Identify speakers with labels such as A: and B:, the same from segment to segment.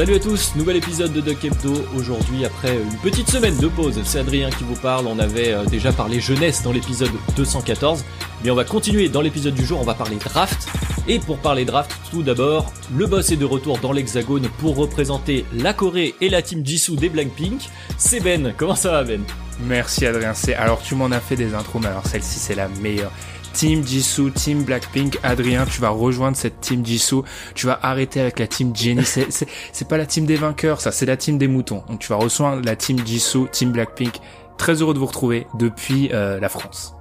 A: Salut à tous, nouvel épisode de Duck Hebdo. Aujourd'hui, après une petite semaine de pause, c'est Adrien qui vous parle. On avait euh, déjà parlé jeunesse dans l'épisode 214, mais on va continuer dans l'épisode du jour. On va parler draft. Et pour parler draft, tout d'abord, le boss est de retour dans l'Hexagone pour représenter la Corée et la team Jisoo des Blackpink. C'est Ben. Comment ça va, Ben?
B: Merci Adrien. C'est alors tu m'en as fait des intros, mais alors celle-ci c'est la meilleure. Team Jisoo, Team Blackpink, Adrien, tu vas rejoindre cette Team Jisoo, tu vas arrêter avec la Team Jennie, c'est pas la team des vainqueurs, ça, c'est la team des moutons. Donc tu vas rejoindre la Team Jisoo, Team Blackpink. Très heureux de vous retrouver depuis euh, la France.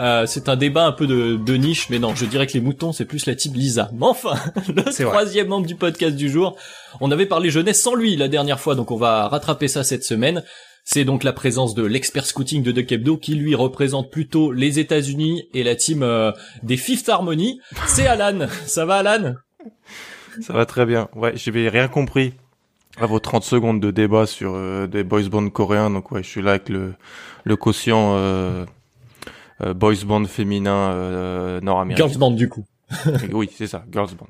A: Euh, c'est un débat un peu de, de, niche, mais non, je dirais que les moutons, c'est plus la team Lisa. Mais enfin, le troisième membre du podcast du jour, on avait parlé jeunesse sans lui la dernière fois, donc on va rattraper ça cette semaine. C'est donc la présence de l'expert scouting de Duck Hebdo qui lui représente plutôt les États-Unis et la team euh, des Fifth Harmony. C'est Alan. Ça va Alan?
C: Ça va très bien. Ouais, j'avais rien compris à vos 30 secondes de débat sur euh, des boys band coréens. Donc ouais, je suis là avec le, le quotient euh, euh boys band féminin nord-américain.
A: Girls band du coup.
C: oui, c'est ça, girls band.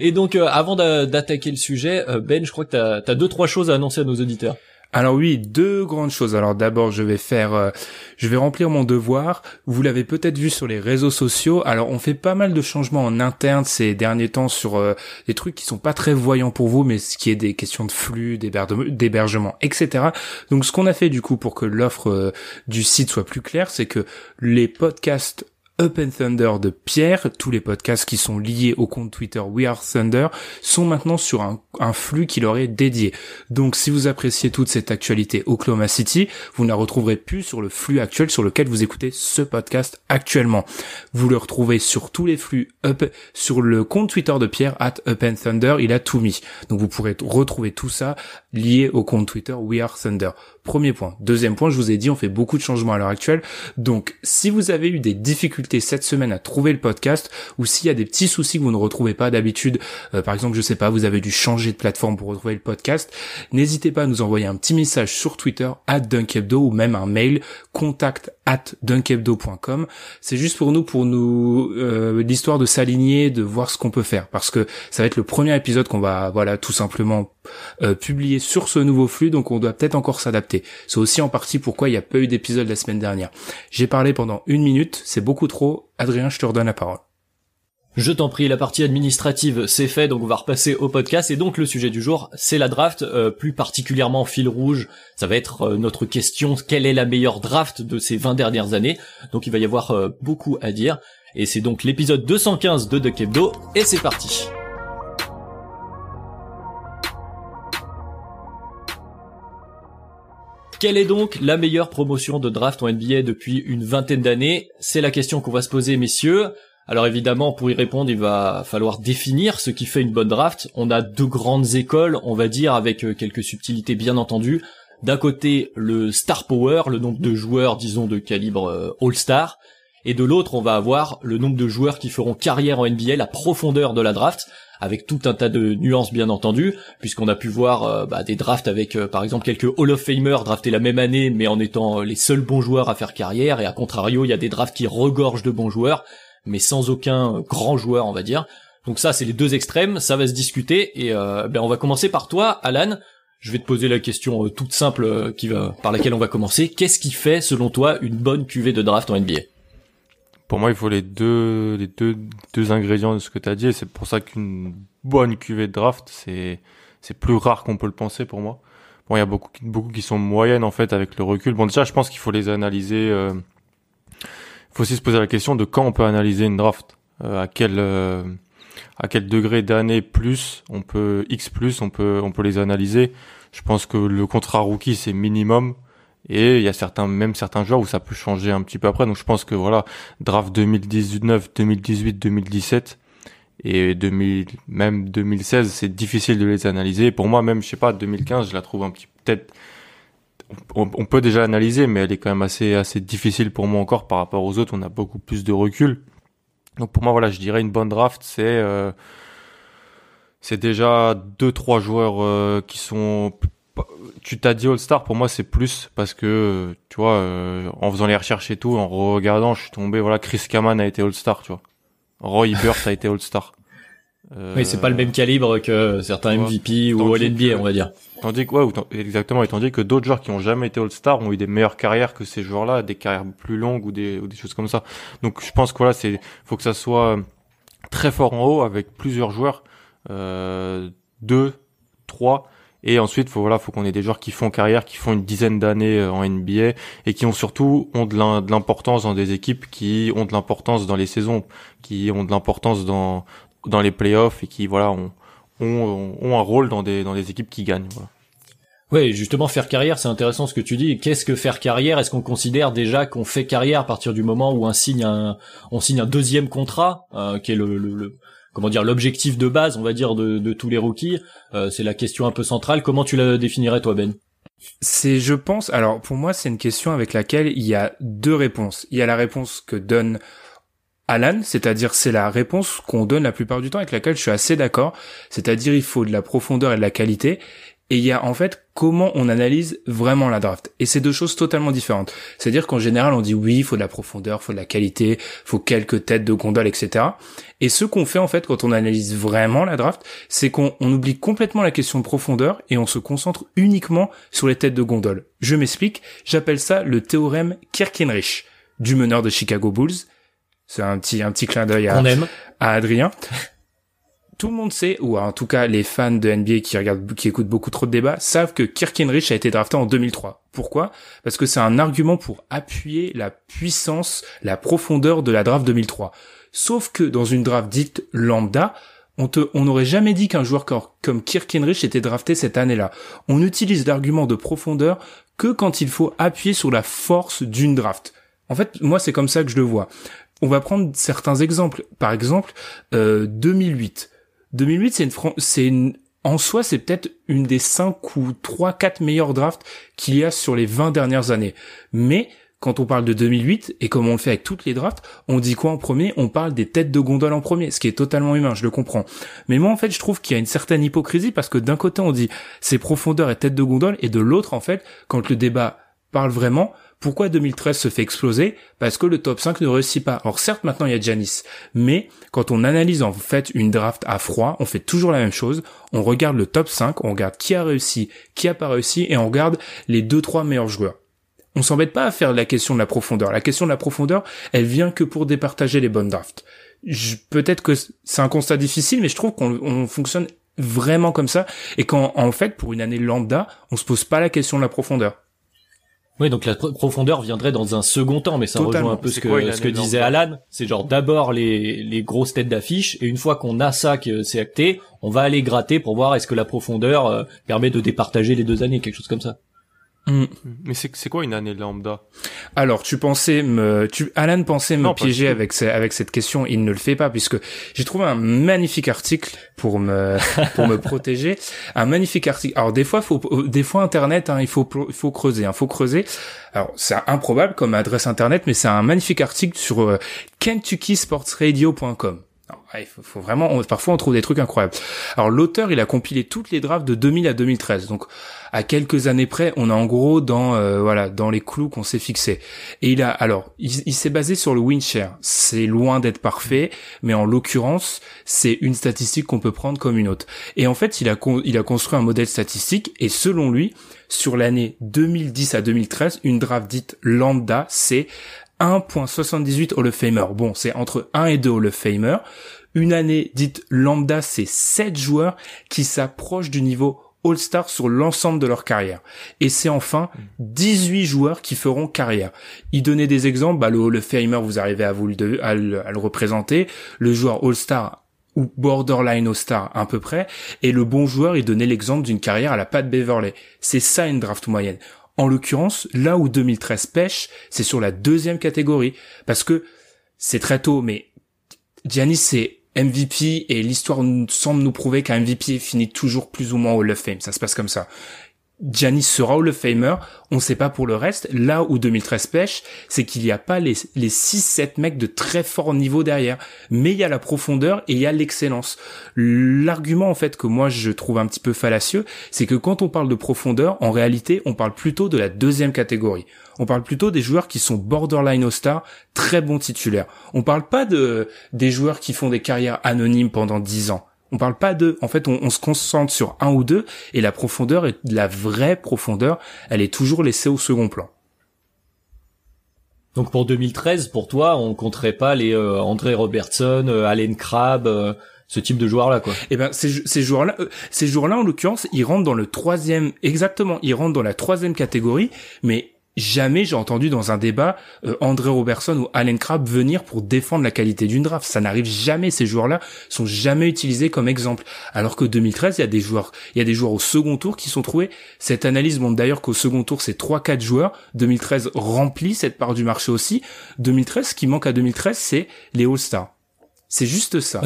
A: Et donc avant d'attaquer le sujet, Ben, je crois que t'as as deux trois choses à annoncer à nos auditeurs.
B: Alors oui, deux grandes choses. Alors d'abord, je vais faire, euh, je vais remplir mon devoir. Vous l'avez peut-être vu sur les réseaux sociaux. Alors on fait pas mal de changements en interne ces derniers temps sur euh, des trucs qui sont pas très voyants pour vous, mais ce qui est des questions de flux, d'hébergement, etc. Donc ce qu'on a fait du coup pour que l'offre euh, du site soit plus claire, c'est que les podcasts Up and Thunder de Pierre, tous les podcasts qui sont liés au compte Twitter We Are Thunder sont maintenant sur un, flux qui leur est dédié. Donc si vous appréciez toute cette actualité Oklahoma City, vous ne la retrouverez plus sur le flux actuel sur lequel vous écoutez ce podcast actuellement. Vous le retrouvez sur tous les flux Up, sur le compte Twitter de Pierre at Up and Thunder, il a tout mis. Donc vous pourrez retrouver tout ça lié au compte Twitter We Are Thunder. Premier point. Deuxième point, je vous ai dit, on fait beaucoup de changements à l'heure actuelle. Donc, si vous avez eu des difficultés cette semaine à trouver le podcast, ou s'il y a des petits soucis que vous ne retrouvez pas d'habitude, euh, par exemple, je sais pas, vous avez dû changer de plateforme pour retrouver le podcast, n'hésitez pas à nous envoyer un petit message sur Twitter, at Dunkebdo, ou même un mail, contact at dunkebdo.com. C'est juste pour nous, pour nous, euh, l'histoire de s'aligner, de voir ce qu'on peut faire, parce que ça va être le premier épisode qu'on va, voilà, tout simplement euh, publier sur ce nouveau flux, donc on doit peut-être encore s'adapter c'est aussi en partie pourquoi il n'y a pas eu d'épisode la semaine dernière. J'ai parlé pendant une minute, c'est beaucoup trop. Adrien, je te redonne la parole.
A: Je t'en prie, la partie administrative c'est fait, donc on va repasser au podcast. Et donc le sujet du jour, c'est la draft, euh, plus particulièrement fil rouge. Ça va être euh, notre question, quelle est la meilleure draft de ces 20 dernières années? Donc il va y avoir euh, beaucoup à dire. Et c'est donc l'épisode 215 de Duck Hebdo, et c'est parti. Quelle est donc la meilleure promotion de draft en NBA depuis une vingtaine d'années? C'est la question qu'on va se poser, messieurs. Alors évidemment, pour y répondre, il va falloir définir ce qui fait une bonne draft. On a deux grandes écoles, on va dire, avec euh, quelques subtilités bien entendu. D'un côté, le star power, le nombre de joueurs, disons, de calibre euh, all-star. Et de l'autre, on va avoir le nombre de joueurs qui feront carrière en NBA, la profondeur de la draft avec tout un tas de nuances bien entendu, puisqu'on a pu voir euh, bah, des drafts avec par exemple quelques Hall of Famers draftés la même année, mais en étant les seuls bons joueurs à faire carrière, et à contrario, il y a des drafts qui regorgent de bons joueurs, mais sans aucun grand joueur, on va dire. Donc ça, c'est les deux extrêmes, ça va se discuter, et ben on va commencer par toi, Alan. Je vais te poser la question toute simple qui va, par laquelle on va commencer. Qu'est-ce qui fait, selon toi, une bonne cuvée de draft en NBA
C: pour moi, il faut les deux, les deux, deux ingrédients de ce que tu dit. C'est pour ça qu'une bonne cuvée de draft, c'est, c'est plus rare qu'on peut le penser pour moi. Bon, il y a beaucoup, beaucoup qui sont moyennes en fait avec le recul. Bon, déjà, je pense qu'il faut les analyser. Euh... Faut aussi se poser la question de quand on peut analyser une draft. à quel à quel degré d'année plus on peut X plus on peut on peut les analyser. Je pense que le contrat rookie c'est minimum et il y a certains même certains joueurs où ça peut changer un petit peu après. Donc je pense que voilà draft 2019, 2018, 2017 et 2000 même 2016 c'est difficile de les analyser. Pour moi même je sais pas 2015 je la trouve un petit peut-être on, peut déjà analyser mais elle est quand même assez difficile pour moi encore par rapport aux autres. On a beaucoup plus de recul. Donc pour moi, je dirais une bonne draft, c'est euh, déjà deux trois joueurs euh, qui sont. Tu t'as dit All Star, pour moi c'est plus parce que tu vois, euh, en faisant les recherches et tout, en regardant, je suis tombé. Voilà, Chris Kaman a été All Star, tu vois. Roy Burt a été All Star.
A: oui, c'est pas le même calibre que certains MVP ou All NBA, on va dire.
C: Tandis que, ouais, exactement, et tandis que d'autres joueurs qui ont jamais été All-Star ont eu des meilleures carrières que ces joueurs-là, des carrières plus longues ou des, ou des choses comme ça. Donc, je pense que voilà, c'est, faut que ça soit très fort en haut avec plusieurs joueurs, euh, deux, trois, et ensuite, faut voilà, faut qu'on ait des joueurs qui font carrière, qui font une dizaine d'années euh, en NBA et qui ont surtout ont de l'importance dans des équipes, qui ont de l'importance dans les saisons, qui ont de l'importance dans dans les playoffs et qui voilà ont ont, ont, un rôle dans des dans des équipes qui gagnent. Voilà.
A: Ouais, justement faire carrière, c'est intéressant ce que tu dis. Qu'est-ce que faire carrière? Est-ce qu'on considère déjà qu'on fait carrière à partir du moment où on signe un on signe un deuxième contrat, euh, qui est le, le, comment dire l'objectif de base, on va dire de, de tous les rookies? Euh, C'est la question un peu centrale. Comment tu la définirais toi, Ben?
B: C'est, je pense, alors pour moi, c'est une question avec laquelle il y a deux réponses. Il y a la réponse que donne Alan, c'est-à-dire c'est la réponse qu'on donne la plupart du temps avec laquelle je suis assez d'accord, c'est-à-dire il faut de la profondeur et de la qualité, et il y a en fait comment on analyse vraiment la draft. Et c'est deux choses totalement différentes. C'est-à-dire qu'en général on dit oui, il faut de la profondeur, il faut de la qualité, il faut quelques têtes de gondole, etc. Et ce qu'on fait en fait quand on analyse vraiment la draft, c'est qu'on oublie complètement la question de profondeur et on se concentre uniquement sur les têtes de gondole. Je m'explique, j'appelle ça le théorème Kirkenrich du meneur de Chicago Bulls c'est un petit, un petit clin d'œil à, à Adrien. Tout le monde sait, ou en tout cas les fans de NBA qui regardent, qui écoutent beaucoup trop de débats, savent que Kirkenrich a été drafté en 2003. Pourquoi? Parce que c'est un argument pour appuyer la puissance, la profondeur de la draft 2003. Sauf que dans une draft dite lambda, on te, on n'aurait jamais dit qu'un joueur comme Kirkenrich était drafté cette année-là. On utilise l'argument de profondeur que quand il faut appuyer sur la force d'une draft. En fait, moi, c'est comme ça que je le vois on va prendre certains exemples. Par exemple, euh, 2008. 2008, c'est en soi, c'est peut-être une des 5 ou 3, 4 meilleures drafts qu'il y a sur les 20 dernières années. Mais, quand on parle de 2008, et comme on le fait avec toutes les drafts, on dit quoi en premier? On parle des têtes de gondole en premier, ce qui est totalement humain, je le comprends. Mais moi, en fait, je trouve qu'il y a une certaine hypocrisie parce que d'un côté, on dit c'est profondeur et tête de gondole, et de l'autre, en fait, quand le débat parle vraiment, pourquoi 2013 se fait exploser? Parce que le top 5 ne réussit pas. Alors certes, maintenant il y a Janis, mais quand on analyse en fait une draft à froid, on fait toujours la même chose. On regarde le top 5, on regarde qui a réussi, qui a pas réussi, et on regarde les 2-3 meilleurs joueurs. On s'embête pas à faire la question de la profondeur. La question de la profondeur, elle vient que pour départager les bonnes drafts. Peut-être que c'est un constat difficile, mais je trouve qu'on fonctionne vraiment comme ça, et qu'en en fait, pour une année lambda, on se pose pas la question de la profondeur.
A: Oui, donc la profondeur viendrait dans un second temps, mais ça rejoint un peu ce que, ce que disait Alan. C'est genre d'abord les, les grosses têtes d'affiche, et une fois qu'on a ça, que c'est acté, on va aller gratter pour voir est-ce que la profondeur euh, permet de départager les deux années, quelque chose comme ça.
C: Mm. Mais c'est quoi une année lambda?
B: Alors tu pensais me, tu Alan pensait me piéger avec avec cette question, il ne le fait pas puisque j'ai trouvé un magnifique article pour me pour me protéger, un magnifique article. Alors des fois faut des fois internet hein, il faut il faut creuser, hein, faut creuser. Alors c'est improbable comme adresse internet mais c'est un magnifique article sur euh, kentuckysportsradio.com. Il faut, vraiment, parfois on trouve des trucs incroyables. Alors l'auteur, il a compilé toutes les drafts de 2000 à 2013. Donc à quelques années près, on est en gros dans euh, voilà dans les clous qu'on s'est fixés. Et il a alors il, s'est basé sur le win share. C'est loin d'être parfait, mais en l'occurrence, c'est une statistique qu'on peut prendre comme une autre. Et en fait, il a il a construit un modèle statistique et selon lui, sur l'année 2010 à 2013, une draft dite lambda, c'est 1.78 Hall of Famer. Bon, c'est entre 1 et 2 Hall of Famer. Une année dite lambda, c'est 7 joueurs qui s'approchent du niveau All-Star sur l'ensemble de leur carrière. Et c'est enfin 18 joueurs qui feront carrière. Il donnait des exemples, bah, le Famer, vous arrivez à vous le représenter, le joueur All-Star ou borderline All-Star à peu près, et le bon joueur, il donnait l'exemple d'une carrière à la Pat Beverley. C'est ça une draft moyenne. En l'occurrence, là où 2013 pêche, c'est sur la deuxième catégorie, parce que c'est très tôt, mais Giannis c'est MVP et l'histoire semble nous prouver qu'un MVP finit toujours plus ou moins au Hall of Fame. Ça se passe comme ça. Giannis sera Hall of Famer, on sait pas pour le reste. Là où 2013 pêche, c'est qu'il n'y a pas les, les 6-7 mecs de très fort niveau derrière. Mais il y a la profondeur et il y a l'excellence. L'argument, en fait, que moi je trouve un petit peu fallacieux, c'est que quand on parle de profondeur, en réalité, on parle plutôt de la deuxième catégorie. On parle plutôt des joueurs qui sont borderline All-Star, très bons titulaires. On parle pas de, des joueurs qui font des carrières anonymes pendant 10 ans. On parle pas de, en fait, on, on, se concentre sur un ou deux, et la profondeur, et la vraie profondeur, elle est toujours laissée au second plan.
A: Donc pour 2013, pour toi, on compterait pas les euh, André Robertson, euh, Allen Crabbe, euh, ce type de joueurs-là, quoi.
B: Eh ben, ces, ces joueurs-là, euh, ces joueurs-là, en l'occurrence, ils rentrent dans le troisième, exactement, ils rentrent dans la troisième catégorie, mais jamais j'ai entendu dans un débat euh, André Robertson ou Allen Crabbe venir pour défendre la qualité d'une draft. Ça n'arrive jamais. Ces joueurs-là sont jamais utilisés comme exemple. Alors que 2013, il y a des joueurs, il y a des joueurs au second tour qui sont trouvés. Cette analyse montre d'ailleurs qu'au second tour, c'est trois, quatre joueurs. 2013 remplit cette part du marché aussi. 2013, ce qui manque à 2013, c'est les All-Stars. C'est juste ça.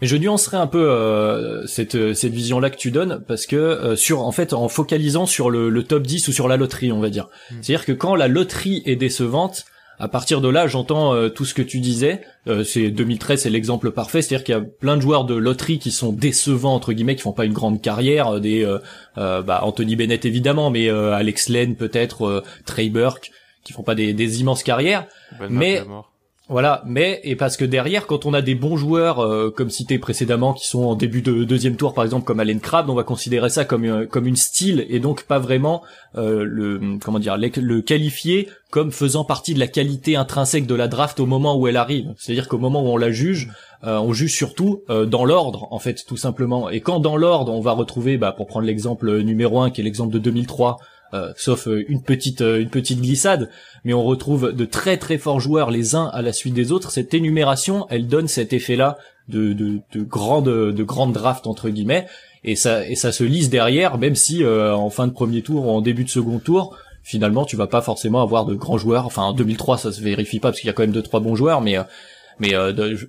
A: Mais je nuancerais un peu euh, cette cette vision là que tu donnes parce que euh, sur en fait en focalisant sur le, le, top 10 ou sur la loterie, on va dire. Mmh. C'est-à-dire que quand la loterie est décevante, à partir de là, j'entends euh, tout ce que tu disais. Euh, c'est 2013, c'est l'exemple parfait. C'est-à-dire qu'il y a plein de joueurs de loterie qui sont décevants entre guillemets, qui font pas une grande carrière. Des bah, Anthony Bennett évidemment, mais Alex Len peut-être, Trey Burke, qui font pas des, des immenses carrières.
C: Ben
A: mais voilà, mais et parce que derrière, quand on a des bons joueurs euh, comme cité précédemment, qui sont en début de deuxième tour, par exemple comme Allen Crabbe, on va considérer ça comme euh, comme une style et donc pas vraiment euh, le comment dire le qualifier comme faisant partie de la qualité intrinsèque de la draft au moment où elle arrive. C'est-à-dire qu'au moment où on la juge, euh, on juge surtout dans l'ordre en fait tout simplement. Et quand dans l'ordre, on va retrouver, bah, pour prendre l'exemple numéro un qui est l'exemple de 2003 euh, sauf euh, une petite euh, une petite glissade, mais on retrouve de très très forts joueurs les uns à la suite des autres. Cette énumération, elle donne cet effet-là de de, de grande de grande draft entre guillemets, et ça et ça se lise derrière, même si en fin de premier tour ou en début de second tour, finalement tu vas pas forcément avoir de grands joueurs. Enfin en 2003 ça se vérifie pas parce qu'il y a quand même deux trois bons joueurs, mais mais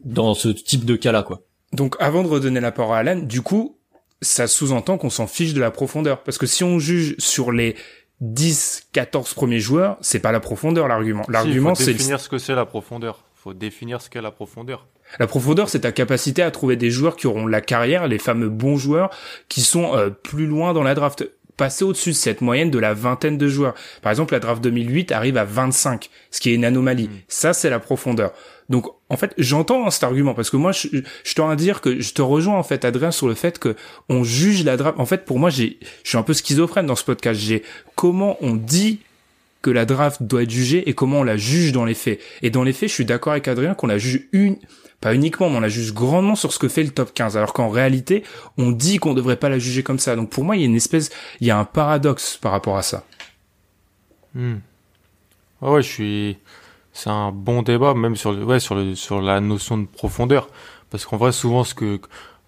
A: dans ce type de cas là quoi.
B: Donc avant de redonner la parole à Alan, du coup ça sous-entend qu'on s'en fiche de la profondeur. Parce que si on juge sur les 10, 14 premiers joueurs, c'est pas la profondeur l'argument. L'argument
C: c'est définir ce que c'est la profondeur. Faut définir ce qu'est la profondeur.
B: La profondeur, c'est ta capacité à trouver des joueurs qui auront la carrière, les fameux bons joueurs, qui sont euh, plus loin dans la draft passer au-dessus de cette moyenne de la vingtaine de joueurs. Par exemple, la draft 2008 arrive à 25, ce qui est une anomalie. Mm. Ça, c'est la profondeur. Donc, en fait, j'entends cet argument parce que moi, je, je tiens à dire que je te rejoins en fait, Adrien, sur le fait que on juge la draft. En fait, pour moi, j'ai, je suis un peu schizophrène dans ce podcast. J'ai comment on dit que la draft doit être jugée et comment on la juge dans les faits. Et dans les faits, je suis d'accord avec Adrien qu'on la juge une, pas uniquement, mais on la juge grandement sur ce que fait le top 15, alors qu'en réalité, on dit qu'on devrait pas la juger comme ça. Donc pour moi, il y a une espèce, il y a un paradoxe par rapport à ça.
C: Hmm. Ouais, je suis, c'est un bon débat, même sur le, ouais, sur le, sur la notion de profondeur. Parce qu'en vrai, souvent, ce que,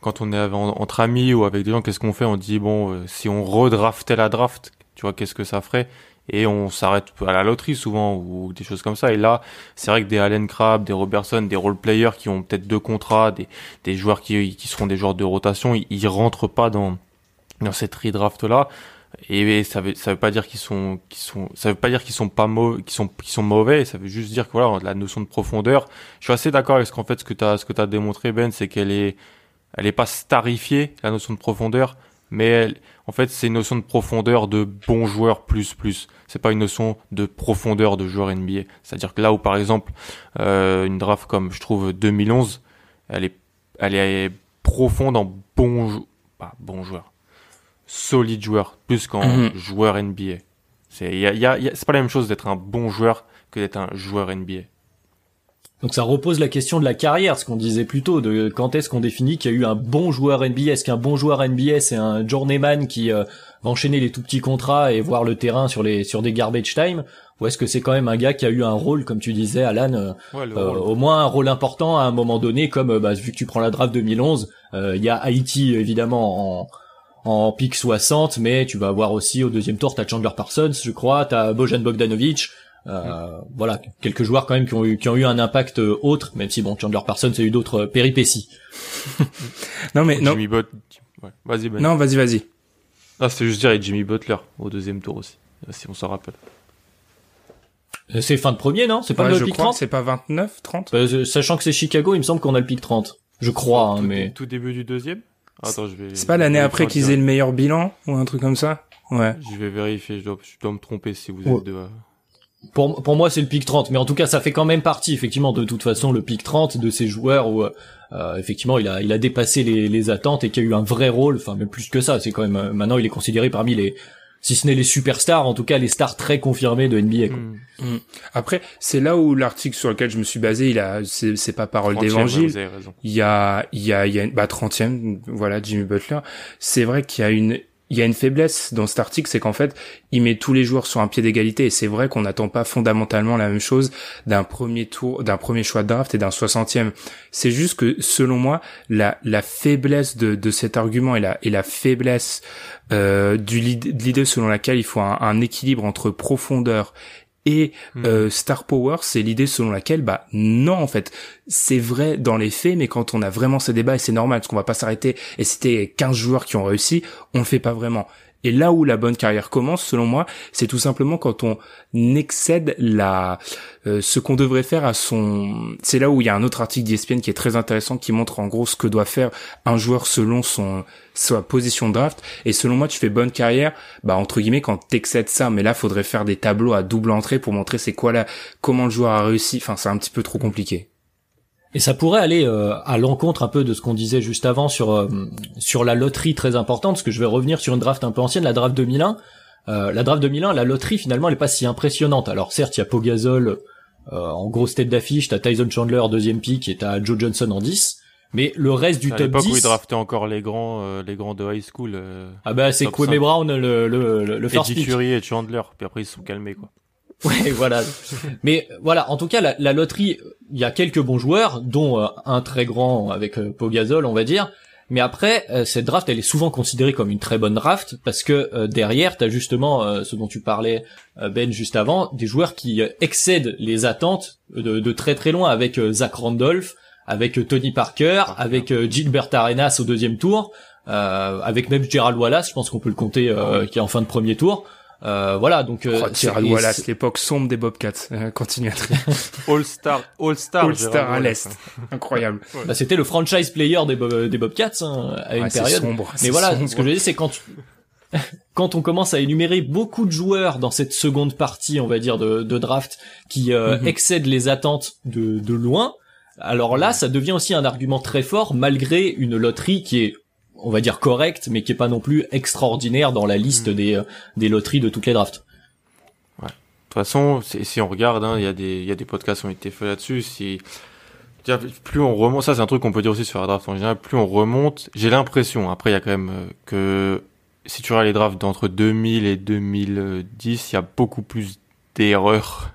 C: quand on est entre amis ou avec des gens, qu'est-ce qu'on fait? On dit, bon, euh, si on redraftait la draft, tu vois, qu'est-ce que ça ferait? et on s'arrête à la loterie souvent ou des choses comme ça. Et là, c'est vrai que des Allen Crabbe, des Robertson, des role players qui ont peut-être deux contrats, des, des joueurs qui, qui seront des joueurs de rotation, ils, ils rentrent pas dans dans cette redraft là. Et ça veut ça veut pas dire qu'ils sont qu'ils sont ça veut pas dire qu'ils sont pas mauvais qu'ils sont qu'ils sont mauvais, ça veut juste dire que voilà, la notion de profondeur. Je suis assez d'accord avec ce qu'en fait ce que tu as ce que as démontré Ben, c'est qu'elle est elle est pas starifiée la notion de profondeur, mais en fait, c'est une notion de profondeur de bon joueur plus plus. C'est pas une notion de profondeur de joueur NBA. C'est-à-dire que là où, par exemple, euh, une draft comme je trouve 2011, elle est, elle est profonde en bon, pas bon joueur, solide joueur, plus qu'en mhm. joueur NBA. C'est, y a, y a, c'est pas la même chose d'être un bon joueur que d'être un joueur NBA.
A: Donc ça repose la question de la carrière, ce qu'on disait plus tôt, de quand est-ce qu'on définit qu'il y a eu un bon joueur NBA. Est-ce qu'un bon joueur NBA c'est un journeyman qui euh, va enchaîner les tout petits contrats et voir le terrain sur les sur des garbage time, ou est-ce que c'est quand même un gars qui a eu un rôle, comme tu disais, Alan, euh, euh, au moins un rôle important à un moment donné, comme bah, vu que tu prends la draft 2011, il y a Haïti évidemment en en pick 60, mais tu vas avoir aussi au deuxième tour, t'as Chandler Parsons, je crois, t'as Bojan Bogdanovic, euh, voilà, quelques joueurs quand même qui ont eu qui ont eu un impact euh, autre, même si bon Chandler Parsons a eu d'autres euh, péripéties.
B: non mais non.
C: Vas-y.
B: Non, vas-y, vas-y.
C: Ah, c'est juste dire Jimmy Butler au deuxième tour aussi, si on s'en rappelle.
A: C'est fin de premier, non? C'est pas le pick 30
B: C'est pas 29, 30
A: Sachant que c'est Chicago, il me semble qu'on a le pick 30. Je crois, hein, mais
C: tout début du deuxième?
B: Attends, je vais. C'est pas l'année après qu'ils aient le meilleur bilan ou un truc comme ça Ouais.
C: Je vais vérifier. Je dois, je dois me tromper si vous êtes deux
A: pour, pour moi, c'est le pic 30, mais en tout cas, ça fait quand même partie, effectivement, de toute façon, le pic 30 de ces joueurs où, euh, effectivement, il a, il a dépassé les, les attentes et qui a eu un vrai rôle, enfin, même plus que ça, c'est quand même, euh, maintenant, il est considéré parmi les, si ce n'est les superstars, en tout cas, les stars très confirmées de NBA, quoi. Mm.
B: Mm. Après, c'est là où l'article sur lequel je me suis basé, il a, c'est, pas parole d'évangile. il y a, il y a, il y a, bah, 30e, voilà, Jimmy Butler. C'est vrai qu'il y a une, il y a une faiblesse dans cet article, c'est qu'en fait, il met tous les joueurs sur un pied d'égalité. Et c'est vrai qu'on n'attend pas fondamentalement la même chose d'un premier tour, d'un premier choix de draft et d'un soixantième. C'est juste que, selon moi, la, faiblesse de, cet argument et la, et la faiblesse euh, du de l'idée selon laquelle il faut un, un équilibre entre profondeur et hmm. euh, Star Power, c'est l'idée selon laquelle, bah non, en fait, c'est vrai dans les faits, mais quand on a vraiment ces débats, et c'est normal, parce qu'on va pas s'arrêter, et c'était 15 joueurs qui ont réussi, on le fait pas vraiment. Et là où la bonne carrière commence, selon moi, c'est tout simplement quand on excède la euh, ce qu'on devrait faire à son. C'est là où il y a un autre article d'ESPN qui est très intéressant qui montre en gros ce que doit faire un joueur selon son sa position de draft. Et selon moi, tu fais bonne carrière, bah entre guillemets quand t'excèdes ça. Mais là, faudrait faire des tableaux à double entrée pour montrer c'est quoi là, comment le joueur a réussi. Enfin, c'est un petit peu trop compliqué.
A: Et ça pourrait aller euh, à l'encontre un peu de ce qu'on disait juste avant sur euh, sur la loterie très importante, parce que je vais revenir sur une draft un peu ancienne, la draft 2001. Euh, la draft 2001, la loterie finalement, elle est pas si impressionnante. Alors certes, il y a Pogazol en grosse tête d'affiche, t'as Tyson Chandler deuxième pick et t'as Joe Johnson en 10. Mais le reste du top 10.
C: où ils draftaient encore les grands, les grands de high school.
A: ah bah c'est Kwame Brown le le le, first
C: Eddie Fury et Chandler. Puis après ils se sont calmés quoi.
A: Ouais, voilà. Mais voilà, en tout cas, la, la loterie, il y a quelques bons joueurs, dont euh, un très grand avec euh, Pogazol, on va dire. Mais après, euh, cette draft, elle est souvent considérée comme une très bonne draft parce que derrière, t'as justement ce dont tu parlais, Ben, juste avant, des joueurs qui excèdent les attentes de, de, très très loin, avec Zach Randolph, avec Tony Parker, avec Gilbert Arenas au deuxième tour, avec même Gerald Wallace, je pense qu'on peut le compter, qui est en fin de premier tour. Euh, voilà, donc
B: euh, oh, Wallace, l'époque sombre des Bobcats. Euh, continue à
C: All Star, All Star,
B: All Star à l'est, incroyable.
A: Bah, c'était le franchise player des, des Bobcats hein, à une période.
B: Sombre,
A: Mais voilà, ce que je veux dire, c'est quand quand on commence à énumérer beaucoup de joueurs dans cette seconde partie, on va dire de, de draft, qui euh, mhm. excèdent les attentes de, de loin. Alors là, ça devient aussi un argument très fort malgré une loterie qui est on va dire correct, mais qui est pas non plus extraordinaire dans la liste hmm. des, euh, des loteries de toutes les drafts.
C: Ouais. De toute façon, si on regarde, hein, il y a des, il y a des podcasts qui ont été faits là-dessus. Si, plus on remonte, ça c'est un truc qu'on peut dire aussi sur la draft en général, plus on remonte, j'ai l'impression, après il y a quand même euh, que si tu regardes les drafts d'entre 2000 et 2010, il y a beaucoup plus d'erreurs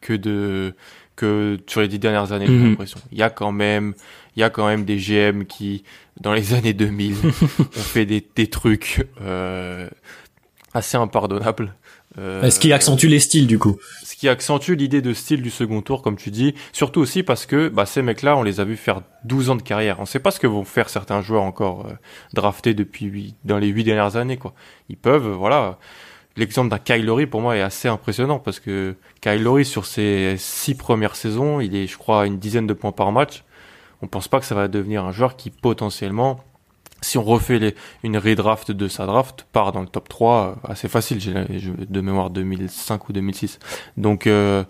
C: que de que sur les dix dernières années, j'ai mhm. l'impression. Il y a quand même, il y a quand même des GM qui, dans les années 2000, ont fait des, des trucs euh, assez impardonnables.
A: Euh, ce qui accentue les styles du coup?
C: Ce qui accentue l'idée de style du second tour, comme tu dis. Surtout aussi parce que bah, ces mecs-là, on les a vus faire 12 ans de carrière. On sait pas ce que vont faire certains joueurs encore euh, draftés depuis dans les huit dernières années. quoi. Ils peuvent, voilà l'exemple d'un Kyle pour moi est assez impressionnant parce que Kyle sur ses six premières saisons, il est je crois à une dizaine de points par match. On pense pas que ça va devenir un joueur qui potentiellement, si on refait une redraft de sa draft, part dans le top 3 euh, assez facile, de mémoire 2005 ou 2006. Donc euh,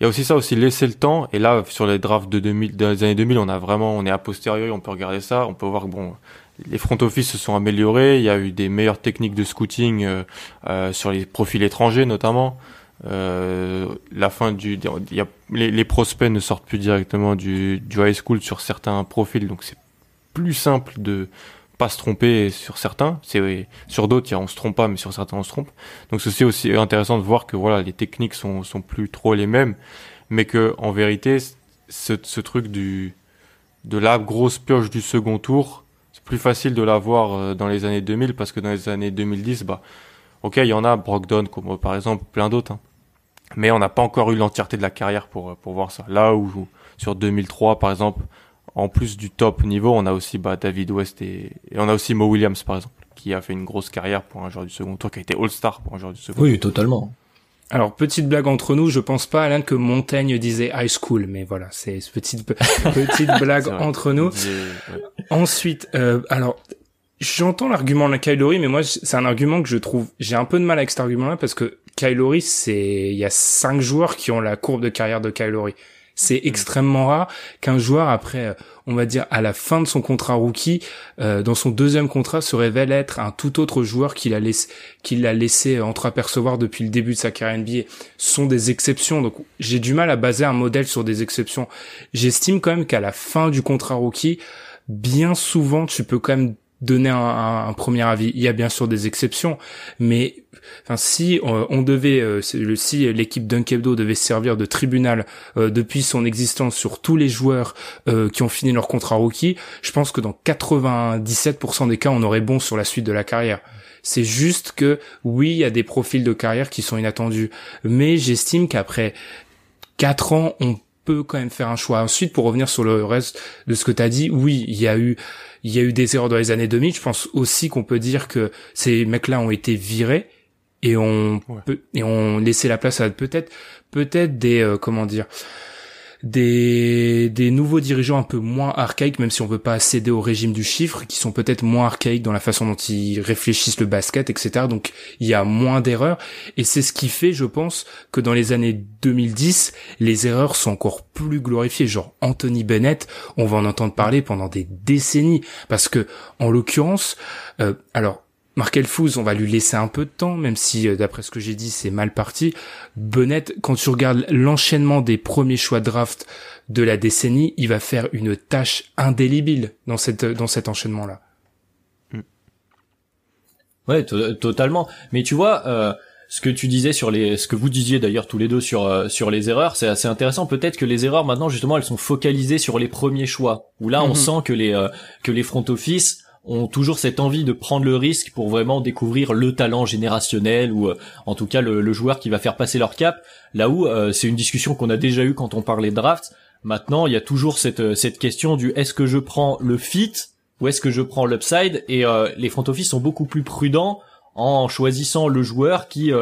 C: il y a aussi ça aussi laisser le temps et là sur les drafts de 2000 des années 2000 on a vraiment on est a posteriori on peut regarder ça on peut voir que bon les front office se sont améliorés, il y a eu des meilleures techniques de scouting euh, euh, sur les profils étrangers notamment. Euh, la fin du, y a, les, les, prospects ne sortent plus directement du, du high school sur certains profils, donc c'est plus simple de pas se tromper sur certains. C'est sur d'autres, on se trompe pas, mais sur certains on se trompe. Donc c'est aussi intéressant de voir que voilà, les techniques sont sont plus trop les mêmes, mais que en vérité, ce, ce truc du de la grosse pioche du second tour, plus facile de l'avoir euh, dans les années 2000 parce que dans les années 2010, bah, ok, il y en a Brogdon comme par exemple plein d'autres, hein. mais on n'a pas encore eu l'entièreté de la carrière pour pour voir ça. Là où sur 2003 par exemple, en plus du top niveau, on a aussi bah, David West et, on a aussi Mo Williams par exemple, qui a fait une grosse carrière pour un joueur du second tour, qui a été All-Star pour un joueur du second
A: oui, totalement.
B: Alors petite blague entre nous, je pense pas Alain que Montaigne disait high school, mais voilà, c'est petite petite blague entre nous. Ensuite, euh, alors j'entends l'argument de Kylori, mais moi c'est un argument que je trouve j'ai un peu de mal avec cet argument-là parce que Kylori c'est il y a cinq joueurs qui ont la courbe de carrière de Kylori. C'est mm. extrêmement rare qu'un joueur, après, euh, on va dire, à la fin de son contrat rookie, euh, dans son deuxième contrat, se révèle être un tout autre joueur qu'il a laissé, qu'il a laissé entreapercevoir depuis le début de sa carrière NBA. Ce sont des exceptions, donc j'ai du mal à baser un modèle sur des exceptions. J'estime quand même qu'à la fin du contrat rookie, bien souvent, tu peux quand même donner un, un, premier avis. Il y a bien sûr des exceptions, mais enfin si euh, on, devait, euh, si l'équipe Dunkebdo devait servir de tribunal euh, depuis son existence sur tous les joueurs qui ont fini leur contrat rookie, je pense que dans 97% des cas, on aurait bon sur la suite de la carrière. C'est juste que oui, il y a des profils de carrière qui sont inattendus, mais j'estime qu'après 4 ans, on peut quand même faire un choix. Ensuite, pour revenir sur le reste de ce que tu as dit, oui, il y a eu il y a eu des erreurs dans les années 2000. Je pense aussi qu'on peut dire que ces mecs-là ont été virés et on peut, et on laissé la place à peut-être peut-être des euh, comment dire des, des nouveaux dirigeants un peu moins archaïques, même si on veut pas céder au régime du chiffre, qui sont peut-être moins archaïques dans la façon dont ils réfléchissent le basket, etc. Donc il y a moins d'erreurs. Et c'est ce qui fait, je pense, que dans les années 2010, les erreurs sont encore plus glorifiées. Genre Anthony Bennett, on va en entendre parler pendant des décennies. Parce que, en l'occurrence, euh, alors Markel Fouz, on va lui laisser un peu de temps, même si euh, d'après ce que j'ai dit, c'est mal parti. Bennett, quand tu regardes l'enchaînement des premiers choix de draft de la décennie, il va faire une tâche indélébile dans cette dans cet enchaînement-là.
A: Hmm. Ouais, totalement. Mais tu vois, euh, ce que tu disais sur les, ce que vous disiez d'ailleurs tous les deux sur euh, sur les erreurs, c'est assez intéressant. Peut-être que les erreurs maintenant justement, elles sont focalisées sur les premiers choix. Où là, on mhm. sent que les que les front office ont toujours cette envie de prendre le risque pour vraiment découvrir le talent générationnel ou euh, en tout cas le, joueur qui va faire passer leur cap. Là où euh, c'est une discussion qu'on a déjà eue quand on parlait de draft. Maintenant, il y a toujours cette euh, cette question du est-ce que je prends le fit ou est-ce que je prends l'upside? Et les front office sont beaucoup plus prudents en choisissant le joueur qui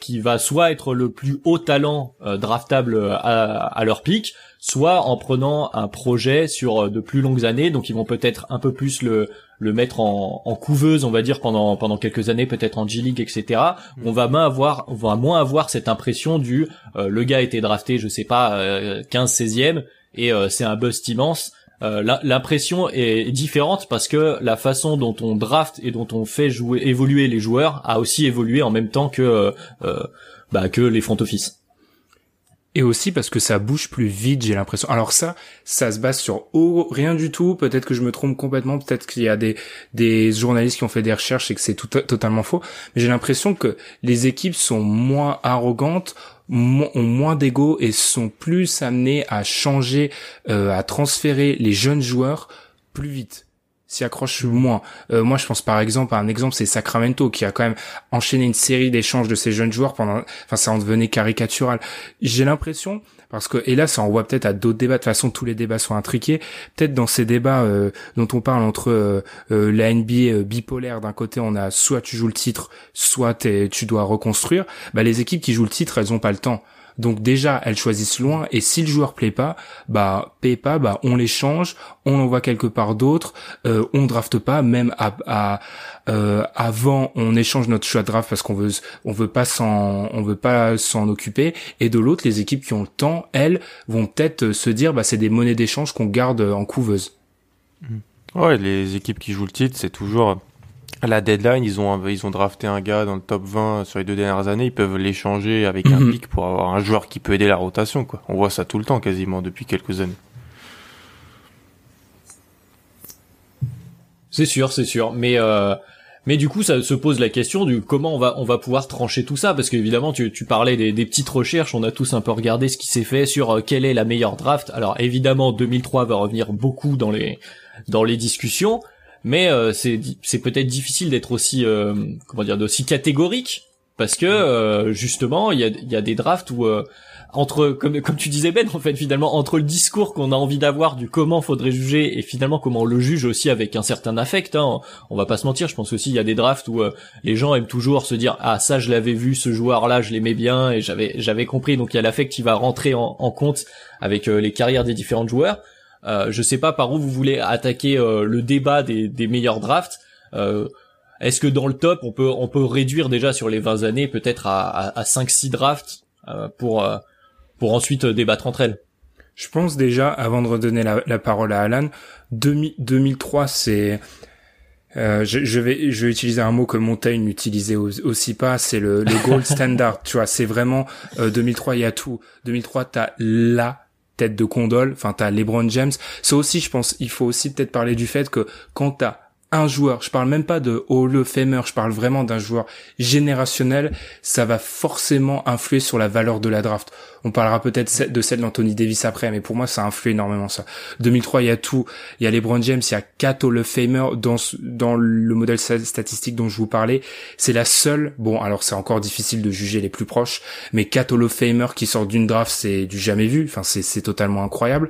A: qui va soit être le plus haut talent draftable à, à leur pic, soit en prenant un projet sur euh, de plus longues années, donc ils vont peut-être un peu plus le le mettre en, en couveuse, on va dire pendant pendant quelques années, peut-être en G League, etc. Mm. On va moins avoir, on va moins avoir cette impression du euh, le gars a été drafté, je sais pas, 15 16e et euh, c'est un bust immense. L'impression est différente parce que la façon dont on draft et dont on fait jouer évoluer les joueurs a aussi évolué en même temps que bah, que les front office
B: et aussi parce que ça bouge plus vite, j'ai l'impression. Alors ça, ça se base sur oh, rien du tout. Peut-être que je me trompe complètement. Peut-être qu'il y a des des journalistes qui ont fait des recherches et que c'est tout, totalement faux. Mais j'ai l'impression que les équipes sont moins arrogantes, ont moins d'ego et sont plus amenées à changer, euh, à transférer les jeunes joueurs plus vite s'y accroche moins. Euh, moi, je pense par exemple à un exemple, c'est Sacramento qui a quand même enchaîné une série d'échanges de ces jeunes joueurs pendant, enfin, ça en devenait caricatural. J'ai l'impression, parce que et là, ça envoie peut-être à d'autres débats. De toute façon, tous les débats sont intriqués. Peut-être dans ces débats euh, dont on parle entre euh, la NBA bipolaire, d'un côté, on a soit tu joues le titre, soit tu dois reconstruire. Bah, les équipes qui jouent le titre, elles ont pas le temps. Donc déjà, elles choisissent loin et si le joueur plaît pas, bah paie pas, bah on les change, on envoie quelque part d'autre, euh, on drafte pas, même à, euh, avant on échange notre choix de draft parce qu'on veut on veut pas s'en on veut pas s'en occuper et de l'autre les équipes qui ont le temps, elles vont peut-être se dire bah c'est des monnaies d'échange qu'on garde en couveuse.
C: Ouais, les équipes qui jouent le titre, c'est toujours à la deadline, ils ont ils ont drafté un gars dans le top 20 sur les deux dernières années, ils peuvent l'échanger avec un
B: Mhm.
C: pic pour avoir un joueur qui peut aider la rotation quoi. On voit ça tout le temps quasiment depuis quelques années.
A: C'est sûr, c'est sûr. Mais euh, mais du coup, ça se pose la question du comment on va on va pouvoir trancher tout ça parce qu'évidemment, tu tu parlais des, des petites recherches, on a tous un peu regardé ce qui s'est fait sur euh, quelle est la meilleure draft. Alors évidemment, 2003 va revenir beaucoup dans les dans les discussions, mais euh, c'est c'est peut-être difficile d'être aussi euh, comment dire d'aussi catégorique parce que euh, justement, il y a il y a des drafts où euh, entre comme comme tu disais Ben en fait finalement entre le discours qu'on a envie d'avoir du comment faudrait juger et finalement comment on le juge aussi avec un certain affect hein, on va pas se mentir je pense aussi il y a des drafts où euh, les gens aiment toujours se dire ah ça je l'avais vu ce joueur là je l'aimais bien et j'avais j'avais compris. Donc il y a l'affect qui va rentrer en, en compte avec euh, les carrières des différents joueurs euh, je sais pas par où vous voulez attaquer euh, le débat des, des meilleurs drafts euh, est-ce que dans le top on peut on peut réduire déjà sur les 20 années peut-être à, à, à 5 6 drafts euh, pour euh, pour ensuite euh, débattre entre elles?
B: Je pense déjà, avant de redonner la, la parole à Alan, 2000 2003, c'est... Euh, je, je vais je vais utiliser un mot que Montaigne n'utilisait au- aussi pas, c'est le, le gold standard. tu vois, c'est vraiment euh, 2003, il y a tout. 2003, t'as la tête de condole, enfin t'as LeBron James. Ça aussi, je pense, il faut aussi peut-être parler du fait que quand t'as un joueur, je parle même pas de Hall of Famer, je parle vraiment d'un joueur générationnel, ça va forcément influer sur la valeur de la draft. On parlera peut-être de celle d'Anthony Davis après, mais pour moi, ça influe énormément ça. 2003, il y a tout. Il y a LeBron James, il y a quatre Hall of Famer dans, le modèle sta- statistique dont je vous parlais. C'est la seule, bon, alors c'est encore difficile de juger les plus proches, mais quatre Hall of Famer qui sortent d'une draft, c'est du jamais vu. Enfin, c'est totalement incroyable.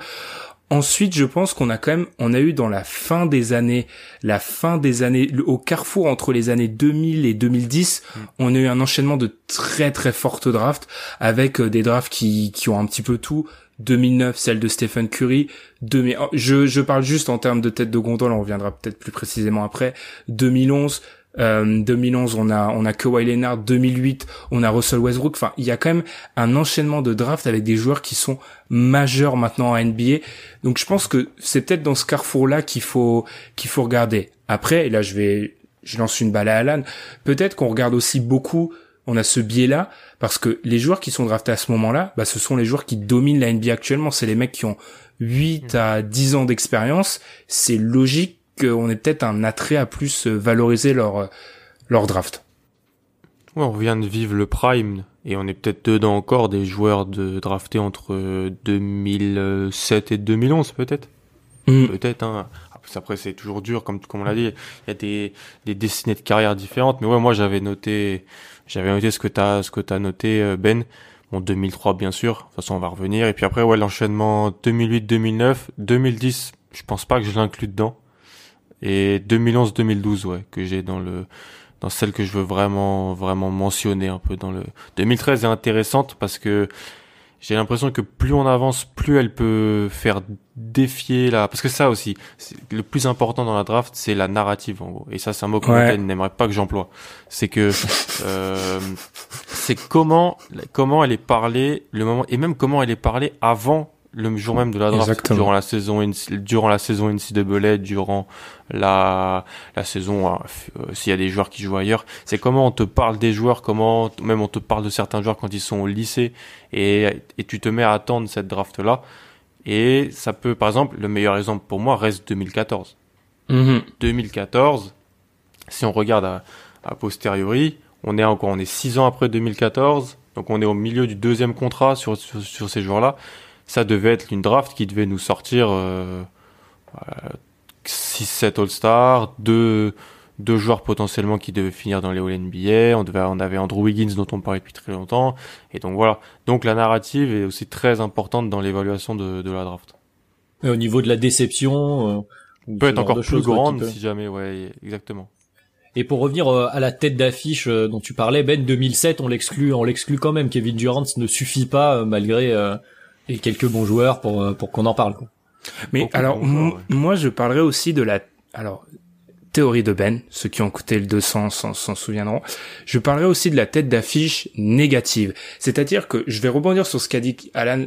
B: Ensuite, je pense qu'on a quand même, on a eu dans la fin des années, la fin des années, au carrefour entre les années 2000 et 2010, on a eu un enchaînement de très très fortes drafts avec euh, des drafts qui, qui ont un petit peu tout. 2009, celle de Stephen Curry. 2000, je, je parle juste en termes de tête de gondole, on reviendra peut-être plus précisément après. 2011, euh, 2011, on a on a Kawhi Leonard. 2008, on a Russell Westbrook. Enfin, il y a quand même un enchaînement de drafts avec des joueurs qui sont majeurs maintenant en NBA. Donc, je pense que c'est peut-être dans ce carrefour-là qu'il faut qu'il faut regarder. Après, et là, je vais je lance une balle à Alan. Peut-être qu'on regarde aussi beaucoup. On a ce biais-là parce que les joueurs qui sont draftés à ce moment-là, bah, ce sont les joueurs qui dominent la NBA actuellement. C'est les mecs qui ont 8 à 10 ans d'expérience. C'est logique qu'on ait peut-être un attrait à plus euh, valoriser leur, euh, leur draft.
C: Ouais, on vient de vivre le prime et on est peut-être dedans encore des joueurs de draftés entre euh, 2007 et 2011 peut-être.
B: Mm.
C: Peut-être. Hein. Après c'est toujours dur comme comme on l'a dit. Il y a des des destinées de carrière différentes. Mais ouais, moi j'avais noté j'avais noté ce que t'as ce que t'as noté euh, Ben. Bon 2003 bien sûr. De toute façon on va revenir. Et puis après ouais l'enchaînement 2008 2009 2010. Je pense pas que je l'inclus dedans. Et 2011 2012 ouais que j'ai dans le dans celle que je veux vraiment vraiment mentionner un peu dans le 2013 est intéressante parce que j'ai l'impression que plus on avance, plus elle peut faire défier la. Parce que ça aussi, le plus important dans la draft, c'est la narrative en gros. Et ça, c'est un mot que
B: Ouais.
C: N'aimerait pas que j'emploie. C'est que euh, c'est comment comment elle est parlée le moment et même comment elle est parlée avant le jour même de la draft,
B: Exactement.
C: durant la saison durant la saison NCAA, durant la la saison euh, euh, s'il y a des joueurs qui jouent ailleurs, c'est comment on te parle des joueurs, comment même on te parle de certains joueurs quand ils sont au lycée et, et tu te mets à attendre cette draft là et ça peut par exemple le meilleur exemple pour moi reste 2014
B: Mhm.
C: 2014 si on regarde à, à posteriori on est encore on est six ans après 2014 donc on est au milieu du deuxième contrat sur sur, sur ces joueurs là ça devait être une draft qui devait nous sortir euh, 6-7 All-Stars, deux, deux joueurs potentiellement qui devaient finir dans les All-NBA, on, devait, on avait Andrew Wiggins dont on parlait depuis très longtemps, et donc voilà. Donc la narrative est aussi très importante dans l'évaluation de, de la draft.
A: Et au niveau de la déception, euh,
C: Peut être encore plus
A: qui
C: grande si jamais, ouais, exactement.
A: Et pour revenir euh, à la tête d'affiche euh, dont tu parlais, Ben 2007, on l'exclut, on l'exclut quand même. Kevin Durant ne suffit pas euh, malgré euh, les quelques bons joueurs pour euh, pour qu'on en parle. Quoi.
B: Mais
C: Beaucoup
B: alors,
C: joueurs, ouais.
B: moi, je parlerai aussi de la, alors, théorie de Ben, ceux qui ont écouté le 200 s'en s'en souviendront. Je parlerai aussi de la tête d'affiche négative. C'est-à-dire que je vais rebondir sur ce qu'a dit Alan.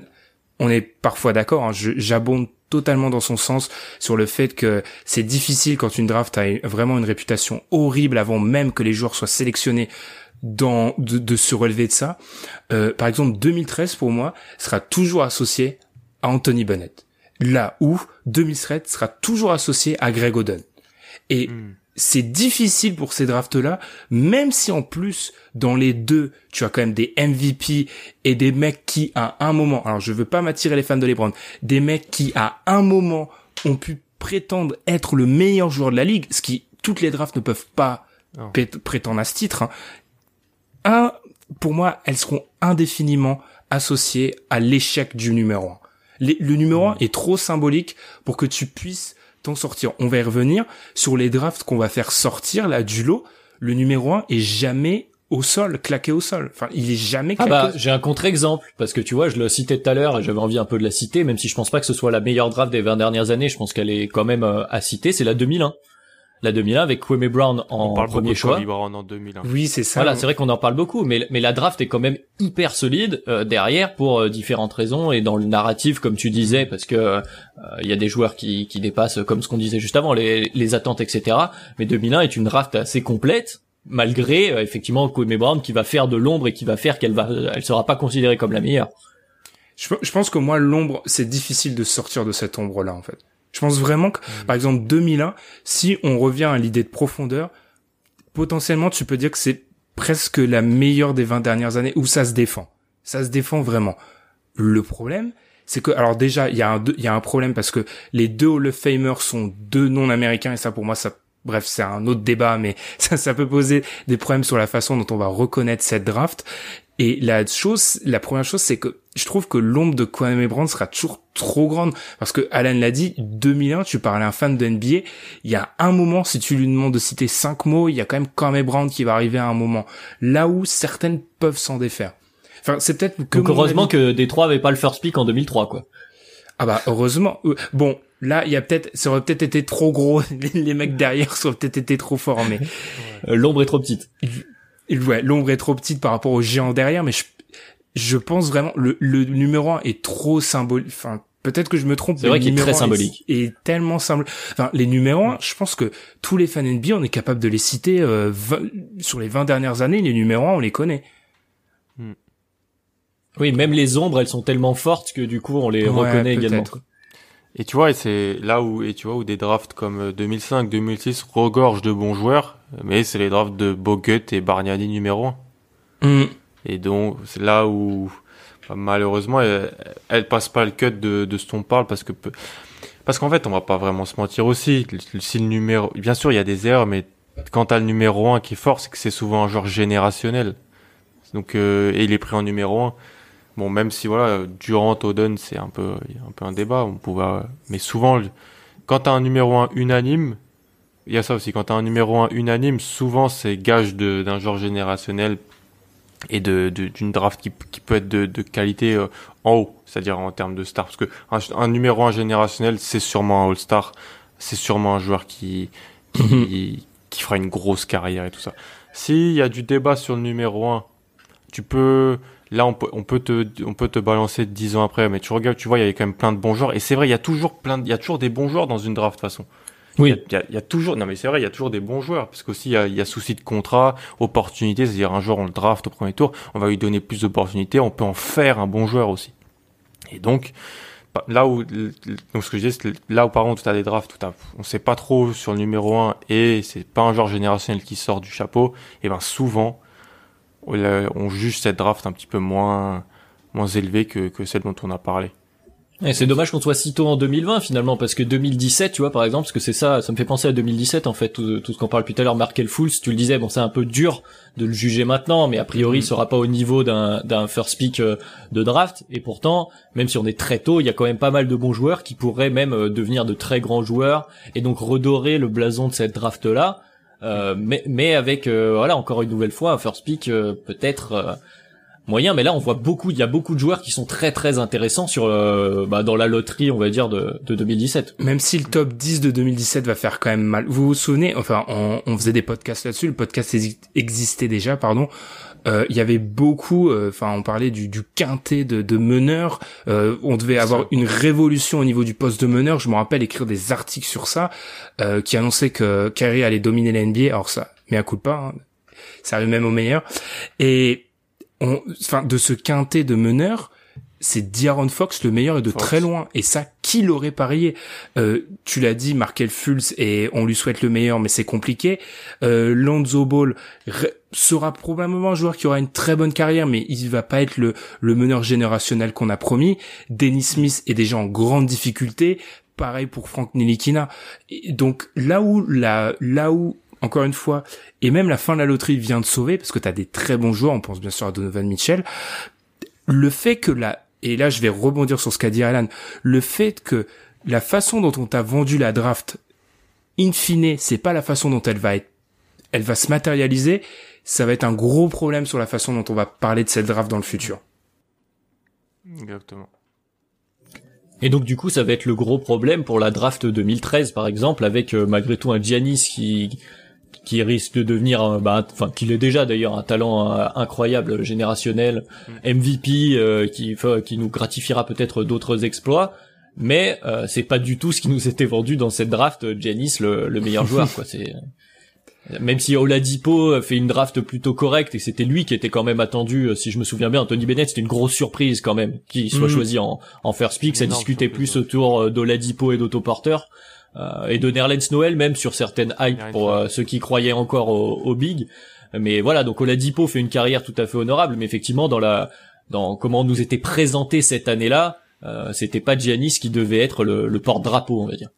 B: On est parfois d'accord, hein, j'abonde totalement dans son sens sur le fait que c'est difficile quand une draft a vraiment une réputation horrible avant même que les joueurs soient sélectionnés dans de, de se relever de ça. Euh, par exemple, 2013 pour moi sera toujours associé à Anthony Bennett, là où 2013 sera toujours associé à Greg Oden. Et hmm. c'est difficile pour ces drafts-là, même si en plus dans les deux tu as quand même des MVP et des mecs qui à un moment, alors je veux pas m'attirer les fans de LeBron, des mecs qui à un moment ont pu prétendre être le meilleur joueur de la ligue, ce qui toutes les drafts ne peuvent pas prétendre à ce titre. Hein un, pour moi, elles seront indéfiniment associées à l'échec du numéro 1. le numéro 1 est trop symbolique pour que tu puisses t'en sortir. On va y revenir sur les drafts qu'on va faire sortir là du lot. Le numéro 1 est jamais au sol, claqué au sol. Enfin, il est jamais
A: claqué. Ah bah, j'ai un contre-exemple parce que tu vois, je le citais tout à l'heure et j'avais envie un peu de la citer, même si je pense pas que ce soit la meilleure draft des 20 dernières années. Je pense qu'elle est quand même euh, à citer. C'est la 2001 la 2001 avec Kwame Brown en
C: on parle
A: premier choix.
C: Brown en 2001.
B: Oui, c'est ça.
A: Voilà, c'est vrai qu'on en parle beaucoup, mais mais la draft est quand même hyper solide euh, derrière pour euh, différentes raisons et dans le narratif comme tu disais parce que euh, il y a des joueurs qui qui dépassent comme ce qu'on disait juste avant les les attentes etc. Mais 2001 est une draft assez complète malgré effectivement Kwame Brown qui va faire de l'ombre et qui va faire qu'elle va elle sera pas considérée comme la meilleure.
B: Je, je pense que moi l'ombre c'est difficile de sortir de cette ombre là en fait. Je pense vraiment que, mm. par exemple, 2001, si on revient à l'idée de profondeur, potentiellement, tu peux dire que c'est presque la meilleure des 20 dernières années où ça se défend. Ça se défend vraiment. Le problème, c'est que, alors déjà, il y a un, il y a un problème parce que les deux Hall of Famers sont deux non-américains et ça, pour moi, ça, bref, c'est un autre débat, mais ça, ça peut poser des problèmes sur la façon dont on va reconnaître cette draft. Et la chose, la première chose, c'est que je trouve que l'ombre de Kwame Brown sera toujours trop grande. Parce que Alan l'a dit 2001 tu parlais à un fan de NBA il y a un moment si tu lui demandes de citer cinq mots il y a quand même Kwame Brown qui va arriver à un moment. Là où certaines peuvent s'en défaire. Enfin c'est peut-être
A: que donc heureusement que Détroit avait pas le first pick en 2003 quoi.
B: Ah bah heureusement. Euh, bon là il y a peut-être ça aurait peut-être été trop gros les mecs derrière ça aurait peut-être été trop fort mais
A: euh, l'ombre est trop petite
B: ouais l'ombre est trop petite par rapport aux géants derrière mais je je pense vraiment le, le numéro 1 est trop symbolique. Enfin, peut-être que je me trompe.
A: C'est vrai qu'il est très symbolique.
B: Et tellement symbolique. Enfin, les numéros 1, je pense que tous les fans NBA, on est capable de les citer euh, sur les 20 dernières années. Les numéros 1, on les connaît.
A: Hmm. Oui, même les ombres, elles sont tellement fortes que du coup, on les reconnaît également.
C: Et tu vois, et c'est là où et tu vois où des drafts comme 2005, euh, 2006 regorgent de bons joueurs, mais c'est les drafts de Bogut et Bargnani numéro 1. Et donc, c'est là où, bah, malheureusement, elle, elle, passe pas le cut de, de ce dont on parle parce que, parce qu'en fait, on va pas vraiment se mentir aussi. Si le numéro, bien sûr, il y a des erreurs, mais quand t'as le numéro 1 qui est fort, c'est que c'est souvent un joueur générationnel. Donc, euh, et il est pris en numéro 1. Bon, même si voilà, Durant, Oden, c'est un peu, un peu un débat. On pouvait, mais souvent, quand t'as un numéro 1 unanime, il y a ça aussi. Quand t'as un numéro 1 unanime, souvent c'est gage d'un joueur générationnel et de d'une draft qui, qui peut être de, de qualité euh, en haut, c'est-à-dire en termes de star, parce que un, numéro un générationnel, c'est sûrement un All-Star, c'est sûrement un joueur qui qui, mhm. qui fera une grosse carrière et tout ça. S'il y a du débat sur le numéro 1, tu peux là on peut on peut te on peut te balancer dix ans après, mais tu regardes, tu vois, il y avait quand même plein de bons joueurs et c'est vrai, il y a toujours plein il y a toujours des bons joueurs dans une draft de toute façon.
A: Oui.
C: Il y, a, toujours, non mais c'est vrai, il y a toujours des bons joueurs, parce qu'aussi il y a, il y a souci de contrat, opportunité, c'est-à-dire un joueur on le draft au premier tour, on va lui donner plus d'opportunités, on peut en faire un bon joueur aussi. Et donc là où, donc ce que je dis, là où par contre tu as des drafts, tout à, on sait pas trop sur le numéro 1 et c'est pas un joueur générationnel qui sort du chapeau, et ben souvent on juge cette draft un petit peu moins moins élevée que, que celle dont on a parlé.
A: Et c'est dommage qu'on soit si tôt en 2020 finalement parce que 2017 tu vois par exemple parce que c'est ça ça me fait penser à 2017 en fait tout, tout ce qu'on parle depuis tout à l'heure Markel Fools tu le disais bon c'est un peu dur de le juger maintenant mais a priori il mm. sera pas au niveau d'un d'un first pick euh, de draft et pourtant même si on est très tôt il y a quand même pas mal de bons joueurs qui pourraient même euh, devenir de très grands joueurs et donc redorer le blason de cette draft là euh, mais mais avec voilà encore une nouvelle fois un first pick peut-être moyen. Mais là, on voit beaucoup, il y a beaucoup de joueurs qui sont très très intéressants sur euh, bah, dans la loterie, on va dire de, de 2017.
B: Même si le top 10 de 2017 va faire quand même mal. Vous vous souvenez Enfin, on, on faisait des podcasts là-dessus. Le podcast existait déjà, pardon. Euh, il y avait beaucoup, euh, enfin on parlait du, du quintet de, de meneurs, euh, on devait avoir une révolution au niveau du poste de meneur, je me rappelle écrire des articles sur ça, euh, qui annonçaient que Kyrie allait dominer la NBA, alors ça, mais à coup de pas, hein, ça arrive même au meilleur, et on, enfin de ce quintet de meneurs, c'est D'Aaron Fox le meilleur et de très loin. Et ça, qui l'aurait parié? Euh, Tu l'as dit, Markel Fultz, et on lui souhaite le meilleur, mais c'est compliqué. Euh, Lonzo Ball sera probablement un joueur qui aura une très bonne carrière, mais il va pas être le, le meneur générationnel qu'on a promis. Dennis Smith est déjà en grande difficulté. Pareil pour Frank Nilikina. donc là où la, là où encore une fois, et même la fin de la loterie vient de sauver, parce que tu as des très bons joueurs, on pense bien sûr à Donovan Mitchell, le fait que la et là je vais rebondir sur ce qu'a dit Alan, le fait que la façon dont on t'a vendu la draft, in fine, c'est pas la façon dont elle va être, elle va se matérialiser, ça va être un gros problème sur la façon dont on va parler de cette draft dans le futur.
C: Exactement.
A: Et donc du coup, ça va être le gros problème pour la draft 2013, par exemple, avec euh, malgré tout un Giannis qui qui risque de devenir, bah, enfin, qu'il est déjà d'ailleurs un talent euh, incroyable, générationnel, MVP, euh, qui, qui nous gratifiera peut-être d'autres exploits. Mais euh, c'est pas du tout ce qui nous était vendu dans cette draft. Janis, le, le meilleur joueur, quoi. C'est même si Oladipo fait une draft plutôt correcte et c'était lui qui était quand même attendu, si je me souviens bien, Anthony Bennett, c'était une grosse surprise quand même qu'il soit mm. choisi en, en first pick. Ça discutait plus autour d'Oladipo et d'Otto Porter. Euh, et de Nerlens Noël même sur certaines hypes pour euh, ceux qui croyaient encore au, big. Mais voilà, donc Oladipo fait une carrière tout à fait honorable, mais effectivement dans la dans comment nous était présenté cette année-là, euh, c'était pas Giannis qui devait être le, le porte-drapeau, on va dire.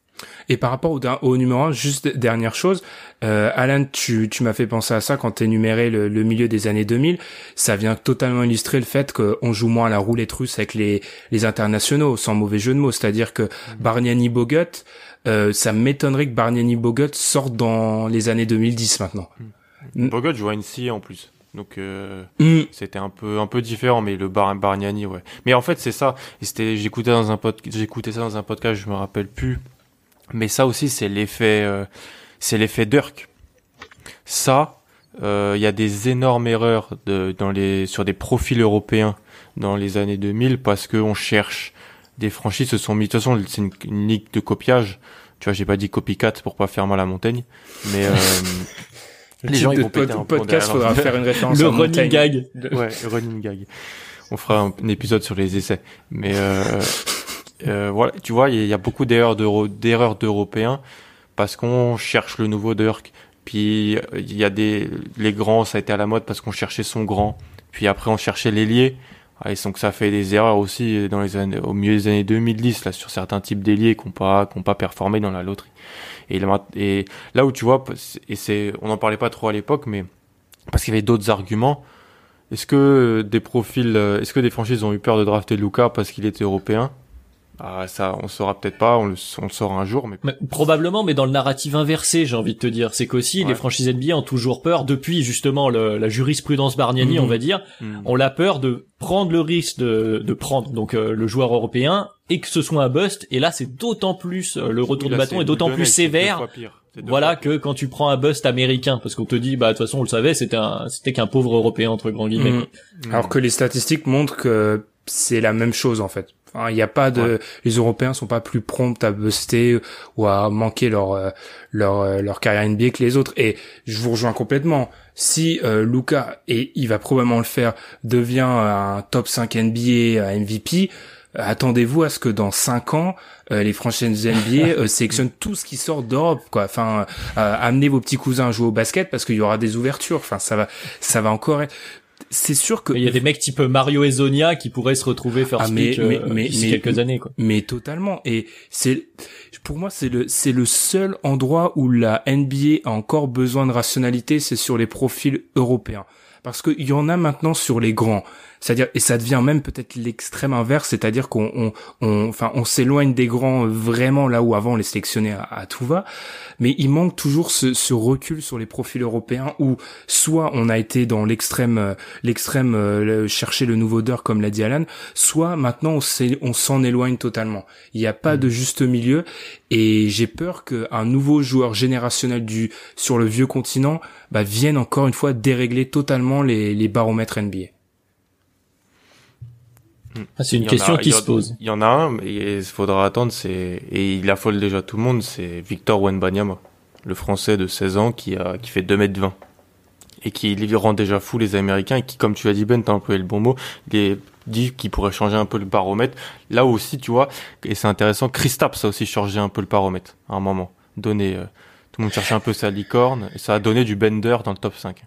B: Et par rapport au, au, numéro 1, juste dernière chose, euh, Alan, tu, tu m'as fait penser à ça quand tu énuméré le, le, milieu des années 2000. Ça vient totalement illustrer le fait qu'on joue moins à la roulette russe avec les, les internationaux, sans mauvais jeu de mots. C'est-à-dire que mm. Bargnani Bogut, euh, ça m'étonnerait que Bargnani Bogut sorte dans les années 2010 maintenant.
C: Mm. Bogut joue à NC en plus. Donc euh, mm. c'était un peu un peu différent mais le Bar Bargnani ouais. Mais en fait c'est ça, j'écoutais dans un pod j'écoutais ça dans un podcast, je me rappelle plus. Mais ça aussi c'est l'effet euh, c'est l'effet Dirk. Ça il y a des énormes erreurs de, dans les sur des profils européens dans les années 2000 parce que on cherche des franchises se sont mis. De toute façon, c'est une, ligue de copiage. Tu vois, j'ai pas dit copycat pour pas faire mal à Montaigne, mais euh,
B: les gens ils vont péter un podcast. Faudra faire une référence
A: le running gag.
C: Ouais, le running gag. On fera un, épisode sur les essais, mais euh, euh, voilà, tu vois, il y, a beaucoup d'erreurs d'Européens parce qu'on cherche le nouveau Dirk. Puis il y a des les grands, ça a été à la mode parce qu'on cherchait son grand. Puis après on cherchait l'ailier ah, et donc ça fait des erreurs aussi dans les années, au milieu des années 2010 là sur certains types d'ailiers qui n'ont pas qui pas performé dans la loterie. Et, là où tu vois et c'est on n'en parlait pas trop à l'époque mais parce qu'il y avait d'autres arguments. Est-ce que des profils est-ce que des franchises ont eu peur de drafter Luca parce qu'il était européen? Ah, ça, on saura peut-être pas, on le, on le saura un jour, mais...
A: probablement, mais dans le narratif inversé, j'ai envie de te dire, c'est qu'aussi les franchises NBA ont toujours peur depuis justement le, la jurisprudence Bargnani, on mhm. va dire, mhm. on a peur de prendre le risque de, de prendre donc euh, le joueur européen et que ce soit un bust. Et là, c'est d'autant plus euh, le retour de bâton est d'autant plus sévère. Voilà que quand tu prends un bust américain, parce qu'on te dit, bah de toute façon on le savait, c'était un, c'était qu'un pauvre européen entre grands guillemets. Mhm.
B: Alors que les statistiques montrent que c'est la même chose en fait. Il n'y a pas de, les Européens sont pas plus prompts à buster ou à manquer leur euh, leur euh, leur carrière NBA que les autres. Et je vous rejoins complètement. Si euh, Luca et il va probablement le faire devient un top 5 NBA, un MVP, attendez-vous à ce que dans 5 ans les franchises NBA sélectionnent tout ce qui sort d'Europe quoi. Enfin, amenez vos petits cousins à jouer au basket parce qu'il y aura des ouvertures. Enfin, ça va ça va encore être c'est sûr que
A: il y a des mecs type Mario et Zonia qui pourraient se retrouver faire ah, mais, mais, euh, mais, quelques années quoi.
B: Mais totalement et c'est pour moi c'est le c'est le seul endroit où la NBA a encore besoin de rationalité, c'est sur les profils européens parce qu'il y en a maintenant sur les grands. C'est-à-dire, et ça devient même peut-être l'extrême inverse, c'est-à-dire qu'on, on, on- enfin, on s'éloigne des grands vraiment là où avant on les sélectionnait à, à tout va, mais il manque toujours ce, ce recul sur les profils européens où soit on a été dans l'extrême, euh, l'extrême euh, chercher le nouveau d'heure comme l'a dit Alan, soit maintenant on s'en éloigne totalement. Il n'y a pas de juste milieu et j'ai peur qu'un nouveau joueur générationnel du sur le vieux continent bah, vienne encore une fois dérégler totalement les, les baromètres NBA.
A: Ah, c'est une question
C: a-
A: qui se pose.
C: Il y en a un, mais il faudra attendre, c'est, et il affole déjà tout le monde, c'est Victor Wenbanyama, le français de 16 ans qui a, qui fait 2 mètres 20. Et qui lui rend déjà fou les Américains et qui, comme tu as dit Ben, t'as employé le bon mot, il est dit qu'il pourrait changer un peu le baromètre. Là aussi, tu vois, et c'est intéressant, Kristaps a aussi changé un peu le baromètre, à un moment. Donné, euh, tout le monde cherchait un peu sa licorne, et ça a donné du Bender dans le top 5.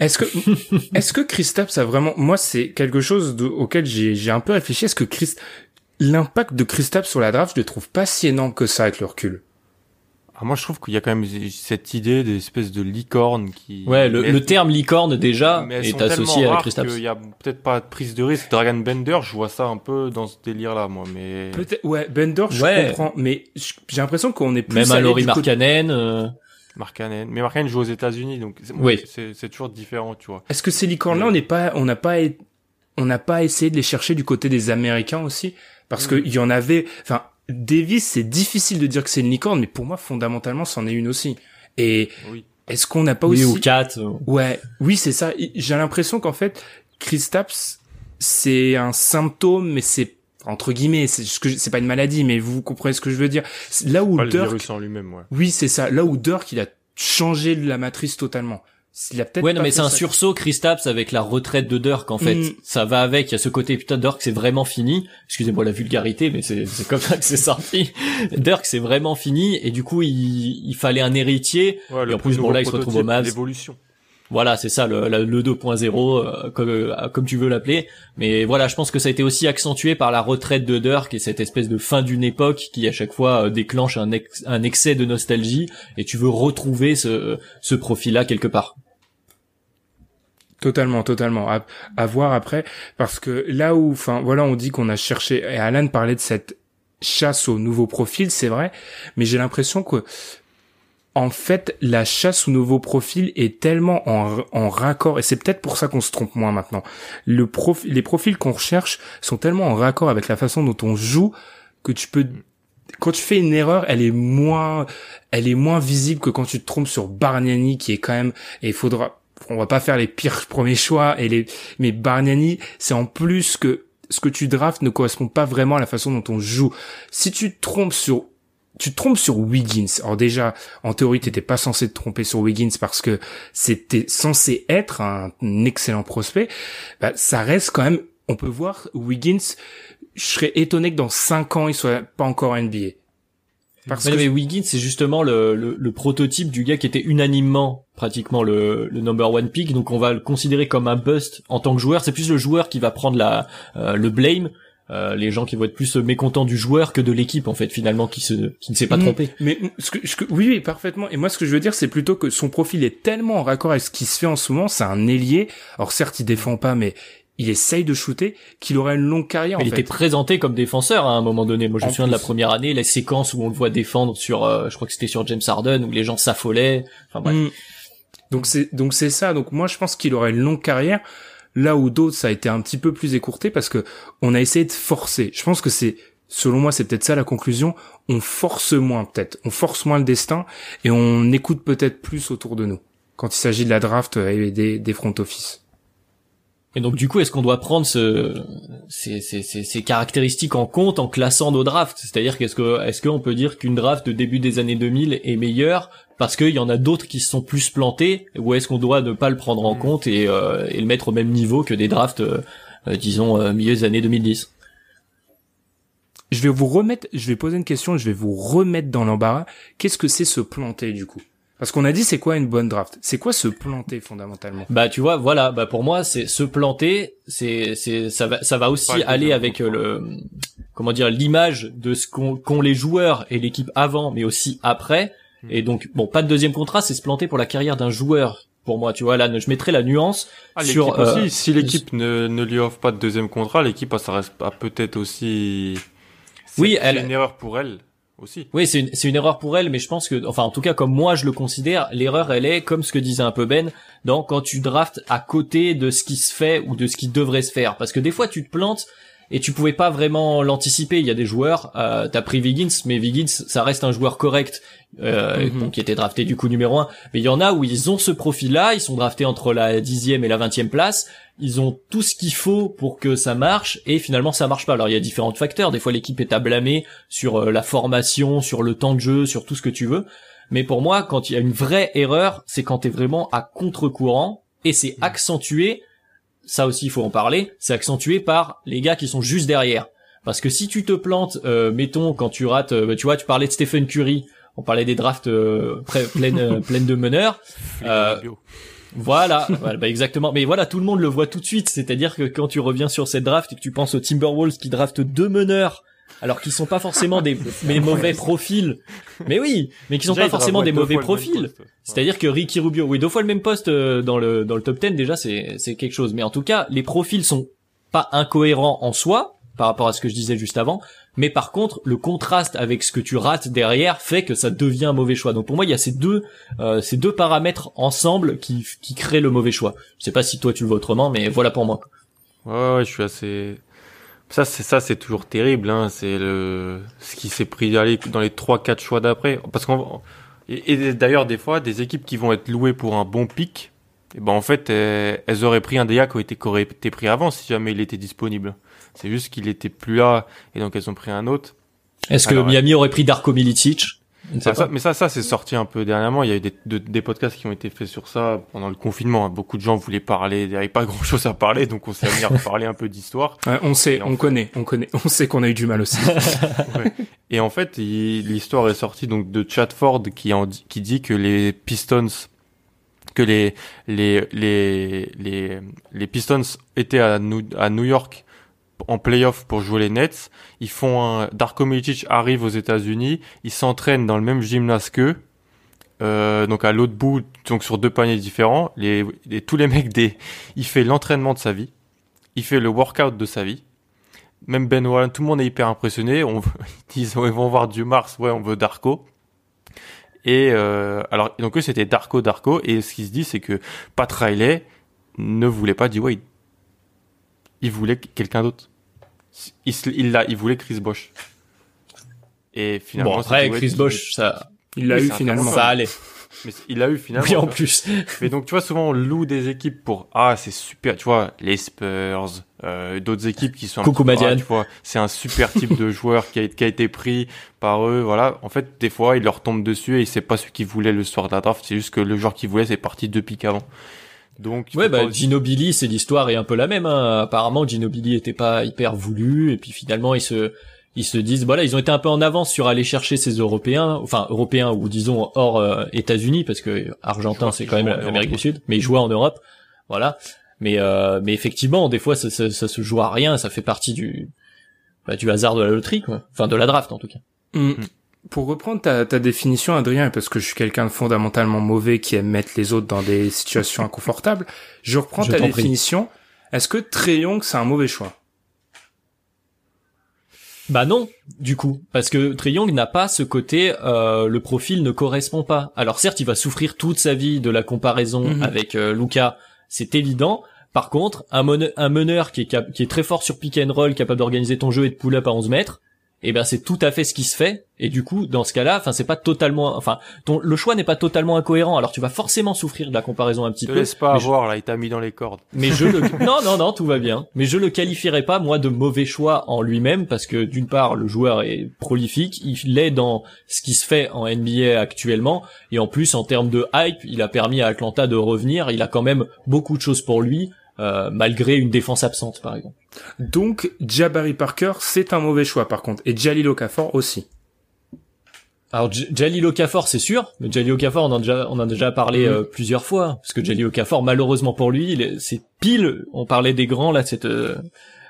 B: Est-ce que est-ce que Kristaps a vraiment moi c'est quelque chose de- auquel j'ai j'ai un peu réfléchi est-ce que Christ l'impact de Kristaps sur la draft je le trouve pas si énorme que ça avec le recul?
C: Ah, moi, je trouve qu'il y a quand même cette idée d'espèce de licorne qui...
A: Ouais, le, le terme licorne déjà
C: Mais elles
A: est
C: sont
A: associé à Kristaps.
C: qu'il y a peut-être pas de prise de risque. Dragon Bender, je vois ça un peu dans ce délire-là, moi, mais...
B: Peut-être ouais Bender je
A: Ouais.
B: comprends mais j'ai l'impression qu'on est plus
A: Même à Laurie Markkanen. euh,
C: Markkanen. Mais Markkanen joue aux États-Unis, donc c'est
A: Oui.
C: c'est- c'est toujours différent, tu vois.
B: Est-ce que ces licornes là on n'est pas on n'a pas on n'a pas essayé de les chercher du côté des Américains aussi? Parce que il y en avait enfin Davis c'est difficile de dire que c'est une licorne mais pour moi fondamentalement c'en est une aussi. Et
C: Oui.
A: est-ce
B: qu'on n'a pas
A: oui,
B: aussi
A: ou 4.
B: Ouais, oui, c'est ça. J'ai l'impression qu'en fait, Kristaps, c'est un symptôme, mais c'est entre guillemets, c'est ce que je- c'est pas une maladie, mais vous comprenez ce que je veux dire. C'est Là où
C: Pas le
B: Dirk,
C: virus en lui-même, ouais.
B: oui, c'est ça. Là où Dirk, il a changé la matrice totalement. Il a peut-être
A: Ouais, non, mais c'est un sursaut Kristaps avec la retraite de Dirk en fait.
B: Mm.
A: Ça va avec. Il y a ce côté putain Dirk c'est vraiment fini. Excusez-moi la vulgarité, mais c'est c'est comme ça que c'est sorti. Dirk c'est vraiment fini et du coup il, il fallait un héritier.
C: Ouais,
A: Et en plus, bon, là, il se retrouve au Mavs.
C: L'évolution.
A: Voilà, c'est ça le, le 2.0 euh, comme, euh, comme tu veux l'appeler. Mais voilà, je pense que ça a été aussi accentué par la retraite de Dirk et cette espèce de fin d'une époque qui à chaque fois euh, déclenche un, ex- un excès de nostalgie et tu veux retrouver ce, profil-là quelque part.
B: Totalement, totalement. À, à voir après, parce que là où, enfin, voilà, on dit qu'on a cherché, et Alan parlait de cette chasse au nouveau profil, c'est vrai, mais j'ai l'impression que, en fait, la chasse au nouveau profil est tellement en, raccord, et c'est peut-être pour ça qu'on se trompe moins maintenant. Les profils qu'on recherche sont tellement en raccord avec la façon dont on joue que tu peux, quand tu fais une erreur, elle est moins, elle est moins visible que quand tu te trompes sur Bargnani, qui est quand même, et il faudra, on va pas faire les pires premiers choix et les mais Bargnani c'est en plus que ce que tu draftes ne correspond pas vraiment à la façon dont on joue. Si tu te trompes sur tu te trompes sur Wiggins. Alors déjà, en théorie, t'étais pas censé te tromper sur Wiggins parce que c'était censé être un excellent prospect. Bah, ça reste quand même, on peut voir Wiggins, je serais étonné que dans 5 ans, il soit pas encore NBA. Parce
A: Mais,
B: que
A: mais Wiggins, c'est justement le, le, le prototype du gars qui était unanimement pratiquement le, le number one pick, donc on va le considérer comme un bust en tant que joueur. C'est plus le joueur qui va prendre la euh, le blame. Euh, les gens qui vont être plus mécontents du joueur que de l'équipe en fait finalement qui se qui ne s'est pas
B: Mm.
A: trompé.
B: Mais ce que, ce que- oui, oui, parfaitement. Et moi, ce que je veux dire, c'est plutôt que son profil est tellement en raccord avec ce qui se fait en ce moment. C'est un ailier. Alors certes, il défend pas, mais il essaye de shooter. Qu'il aurait une longue carrière.
A: Mais
B: en
A: il
B: fait.
A: était présenté comme défenseur hein, à un moment donné. Moi, je me
B: En
A: souviens de la première année, la séquence où on le voit défendre sur, euh, je crois que c'était sur James Harden, où les gens s'affolaient. Enfin bref.
B: Mm. Donc c'est donc c'est ça. Donc moi, je pense qu'il aurait une longue carrière. Là où d'autres, ça a été un petit peu plus écourté parce que on a essayé de forcer. Je pense que c'est, selon moi, c'est peut-être ça la conclusion. On force moins peut-être. On force moins le destin et on écoute peut-être plus autour de nous quand il s'agit de la draft et des, front office.
A: Et donc du coup, est-ce qu'on doit prendre ce, ces, ces, ces, ces caractéristiques en compte en classant nos drafts? C'est-à-dire qu'est-ce que est-ce qu'on peut dire qu'une draft de début des années 2000 est meilleure parce qu'il y en a d'autres qui se sont plus plantés ou est-ce qu'on doit ne pas le prendre en
B: Mm.
A: compte et, euh, et le mettre au même niveau que des drafts, euh, euh, disons euh, milieu des années 2010
B: Je vais vous remettre, je vais poser une question, je vais vous remettre dans l'embarras. Qu'est-ce que c'est se planter du coup? Parce qu'on a dit c'est quoi une bonne draft? C'est quoi se planter fondamentalement?
A: Bah tu vois, voilà, bah pour moi c'est se planter, c'est c'est ça va ça va aussi aller avec euh, le comment dire l'image de ce qu'ont qu'ont les joueurs et l'équipe avant, mais aussi après.
C: Hmm.
A: Et donc bon, pas de deuxième contrat, c'est se planter pour la carrière d'un joueur pour moi. Tu vois, là, je mettrais la nuance
C: Ah,
A: sur.
C: l'équipe aussi,
A: euh,
C: si l'équipe ne, ne lui offre pas de deuxième contrat, l'équipe, ça reste pas peut-être aussi.
A: Oui,
C: c'est
A: elle-
C: une erreur pour elle aussi.
A: Oui, c'est une, c'est une erreur pour elle, mais je pense que, enfin, en tout cas, comme moi je le considère, l'erreur, elle est, comme ce que disait un peu Ben, dans quand tu draftes à côté de ce qui se fait ou de ce qui devrait se faire. Parce que des fois, tu te plantes et tu pouvais pas vraiment l'anticiper. Il y a des joueurs, euh, t'as pris Wiggins, mais Wiggins, ça reste un joueur correct, euh,
B: Mhm.
A: donc qui était drafté du coup numéro un. Mais il y en a où ils ont ce profil-là, ils sont draftés entre la dixième et la vingtième place. Ils ont tout ce qu'il faut pour que ça marche et finalement ça marche pas. Alors il y a différents facteurs. Des fois l'équipe est à blâmer sur euh, la formation, sur le temps de jeu, sur tout ce que tu veux. Mais pour moi, quand il y a une vraie erreur, c'est quand t'es vraiment à contre-courant et c'est accentué. Ça aussi, il faut en parler. C'est accentué par les gars qui sont juste derrière. Parce que si tu te plantes, euh, mettons quand tu rates, euh, tu vois, tu parlais de Stephen Curry, on parlait des drafts euh, pleines euh, pleines de meneurs. Euh. Voilà, voilà, bah exactement. Mais voilà, tout le monde le voit tout de suite. C'est-à-dire que quand tu reviens sur cette draft et que tu penses aux Timberwolves qui draftent deux meneurs, alors qu'ils sont pas forcément des, mauvais profils. Mais oui, mais qui sont
C: Déjà,
A: pas forcément des mauvais profils.
C: ouais.
A: C'est-à-dire que Ricky Rubio, oui, deux fois le même poste euh, dans le dans le top 10 déjà, c'est c'est quelque chose. Mais en tout cas, les profils sont pas incohérents en soi par rapport à ce que je disais juste avant. Mais par contre, le contraste avec ce que tu rates derrière fait que ça devient un mauvais choix. Donc pour moi, il y a ces deux euh, ces deux paramètres ensemble qui qui créent le mauvais choix. Je sais pas si toi tu le vois autrement, mais voilà pour moi.
C: Ouais, ouais, je suis assez. Ça, c'est ça, c'est toujours terrible. Hein. C'est le ce qui s'est pris aller dans les trois, quatre choix d'après. Parce qu'on et, d'ailleurs des fois, des équipes qui vont être louées pour un bon pic, et ben en fait, elles, auraient pris un été, qui aurait été pris avant si jamais il était disponible. C'est juste qu'il était plus là et donc elles ont pris un autre.
A: Est-ce que Miami aurait pris Darko Milicic?
C: Ah, ça, mais ça, ça c'est sorti un peu dernièrement. Il y a eu des, de- des podcasts qui ont été faits sur ça pendant le confinement. Beaucoup de gens voulaient parler. Il n'y avait pas grand chose à parler, donc on s'est mis à parler un peu d'histoire.
B: Ouais, on sait, on
C: fait-
B: connaît, on connaît, on sait qu'on a eu du mal aussi.
C: Et en fait, l'histoire est sortie donc de Chatford qui en qui dit que les Pistons que les les les les, les Pistons étaient à New, à New York en playoff pour jouer les Nets. Ils font un Darko Milicic arrive aux États-Unis, il s'entraîne dans le même gymnase qu'eux. Euh, donc à l'autre bout, donc sur deux paniers différents, les, tous les mecs des, il fait l'entraînement de sa vie, il fait le workout de sa vie. Même Ben Warren, tout le monde est hyper impressionné. On, ils ils vont voir Dieu Mars, ouais, on veut Darko. Et euh, alors, donc eux, c'était Darko, Darko. Et ce qui se dit, c'est que Pat Riley ne voulait pas D-Wade. Il voulait quelqu'un d'autre. Il, l'a- il voulait Chris Bosh. Et finalement,
A: Bon après Chris Bosh, ça,
B: Il l'a
C: Oui,
B: eu
C: un
B: finalement.
A: ça allait.
C: Mais il a eu finalement.
A: Oui en plus.
C: Mais donc tu vois souvent on loue des équipes pour ah c'est super tu vois les Spurs euh, d'autres équipes qui sont un
A: Coucou
C: petit peu, ah,
A: Madiane.
C: tu vois c'est un super type de joueur qui a, qui a été pris par eux voilà en fait des fois il leur tombe dessus et c'est pas ce qu'ils voulaient le soir de la draft c'est juste que le joueur qu'ils voulaient c'est parti deux pics avant donc
A: Ouais, bah,
C: pas-
A: Ginobili, c'est l'histoire est un peu la même. Hein. Apparemment, Ginobili était pas hyper voulu, et puis finalement, ils se, ils se disent, voilà, ils ont été un peu en avance sur aller chercher ces Européens, enfin Européens ou disons hors euh, États-Unis, parce que Argentin, c'est quand même l'Amérique du
C: Europe,
A: Sud, mais ils jouaient en Europe, voilà. Mais, euh, mais effectivement, des fois, ça, ça, ça se joue à rien, ça fait partie du, bah, du hasard de la loterie, quoi. Enfin, de la draft en tout cas.
B: Mm. Pour reprendre ta, ta définition, Adrien, parce que je suis quelqu'un de fondamentalement mauvais qui aime mettre les autres dans des situations inconfortables, je reprends
A: Je
B: ta définition. Est-ce que Trey Young, c'est un mauvais choix?
A: Bah non, du coup, parce que Trey Young n'a pas ce côté, euh, le profil ne correspond pas. Alors certes, il va souffrir toute sa vie de la comparaison
B: Mhm.
A: avec euh, Luca, c'est évident. Par contre, un, meneur qui est, qui est très fort sur pick and roll, capable d'organiser ton jeu et de pull-up à 11 mètres, eh ben c'est tout à fait ce qui se fait. Et du coup, dans ce cas-là, enfin c'est pas totalement, enfin ton le choix n'est pas totalement incohérent. Alors tu vas forcément souffrir de la comparaison un petit
C: te
A: peu.
C: laisse pas
A: je-
C: avoir là il t'a mis dans les cordes
A: mais je le non non non tout va bien. Mais je le qualifierais pas moi de mauvais choix en lui-même parce que d'une part le joueur est prolifique, il est dans ce qui se fait en NBA actuellement et en plus en termes de hype, il a permis à Atlanta de revenir. Il a quand même beaucoup de choses pour lui euh, malgré une défense absente par exemple.
B: Donc, Jabari Parker, c'est un mauvais choix, par contre. Et Jalil Okafor aussi.
A: Alors J- Jalil Okafor c'est sûr, mais Jalil Okafor on en a déjà on en a déjà parlé
B: Mhm.
A: euh, plusieurs fois parce que Jalil Okafor malheureusement pour lui, c'est pile on parlait des grands là cette euh,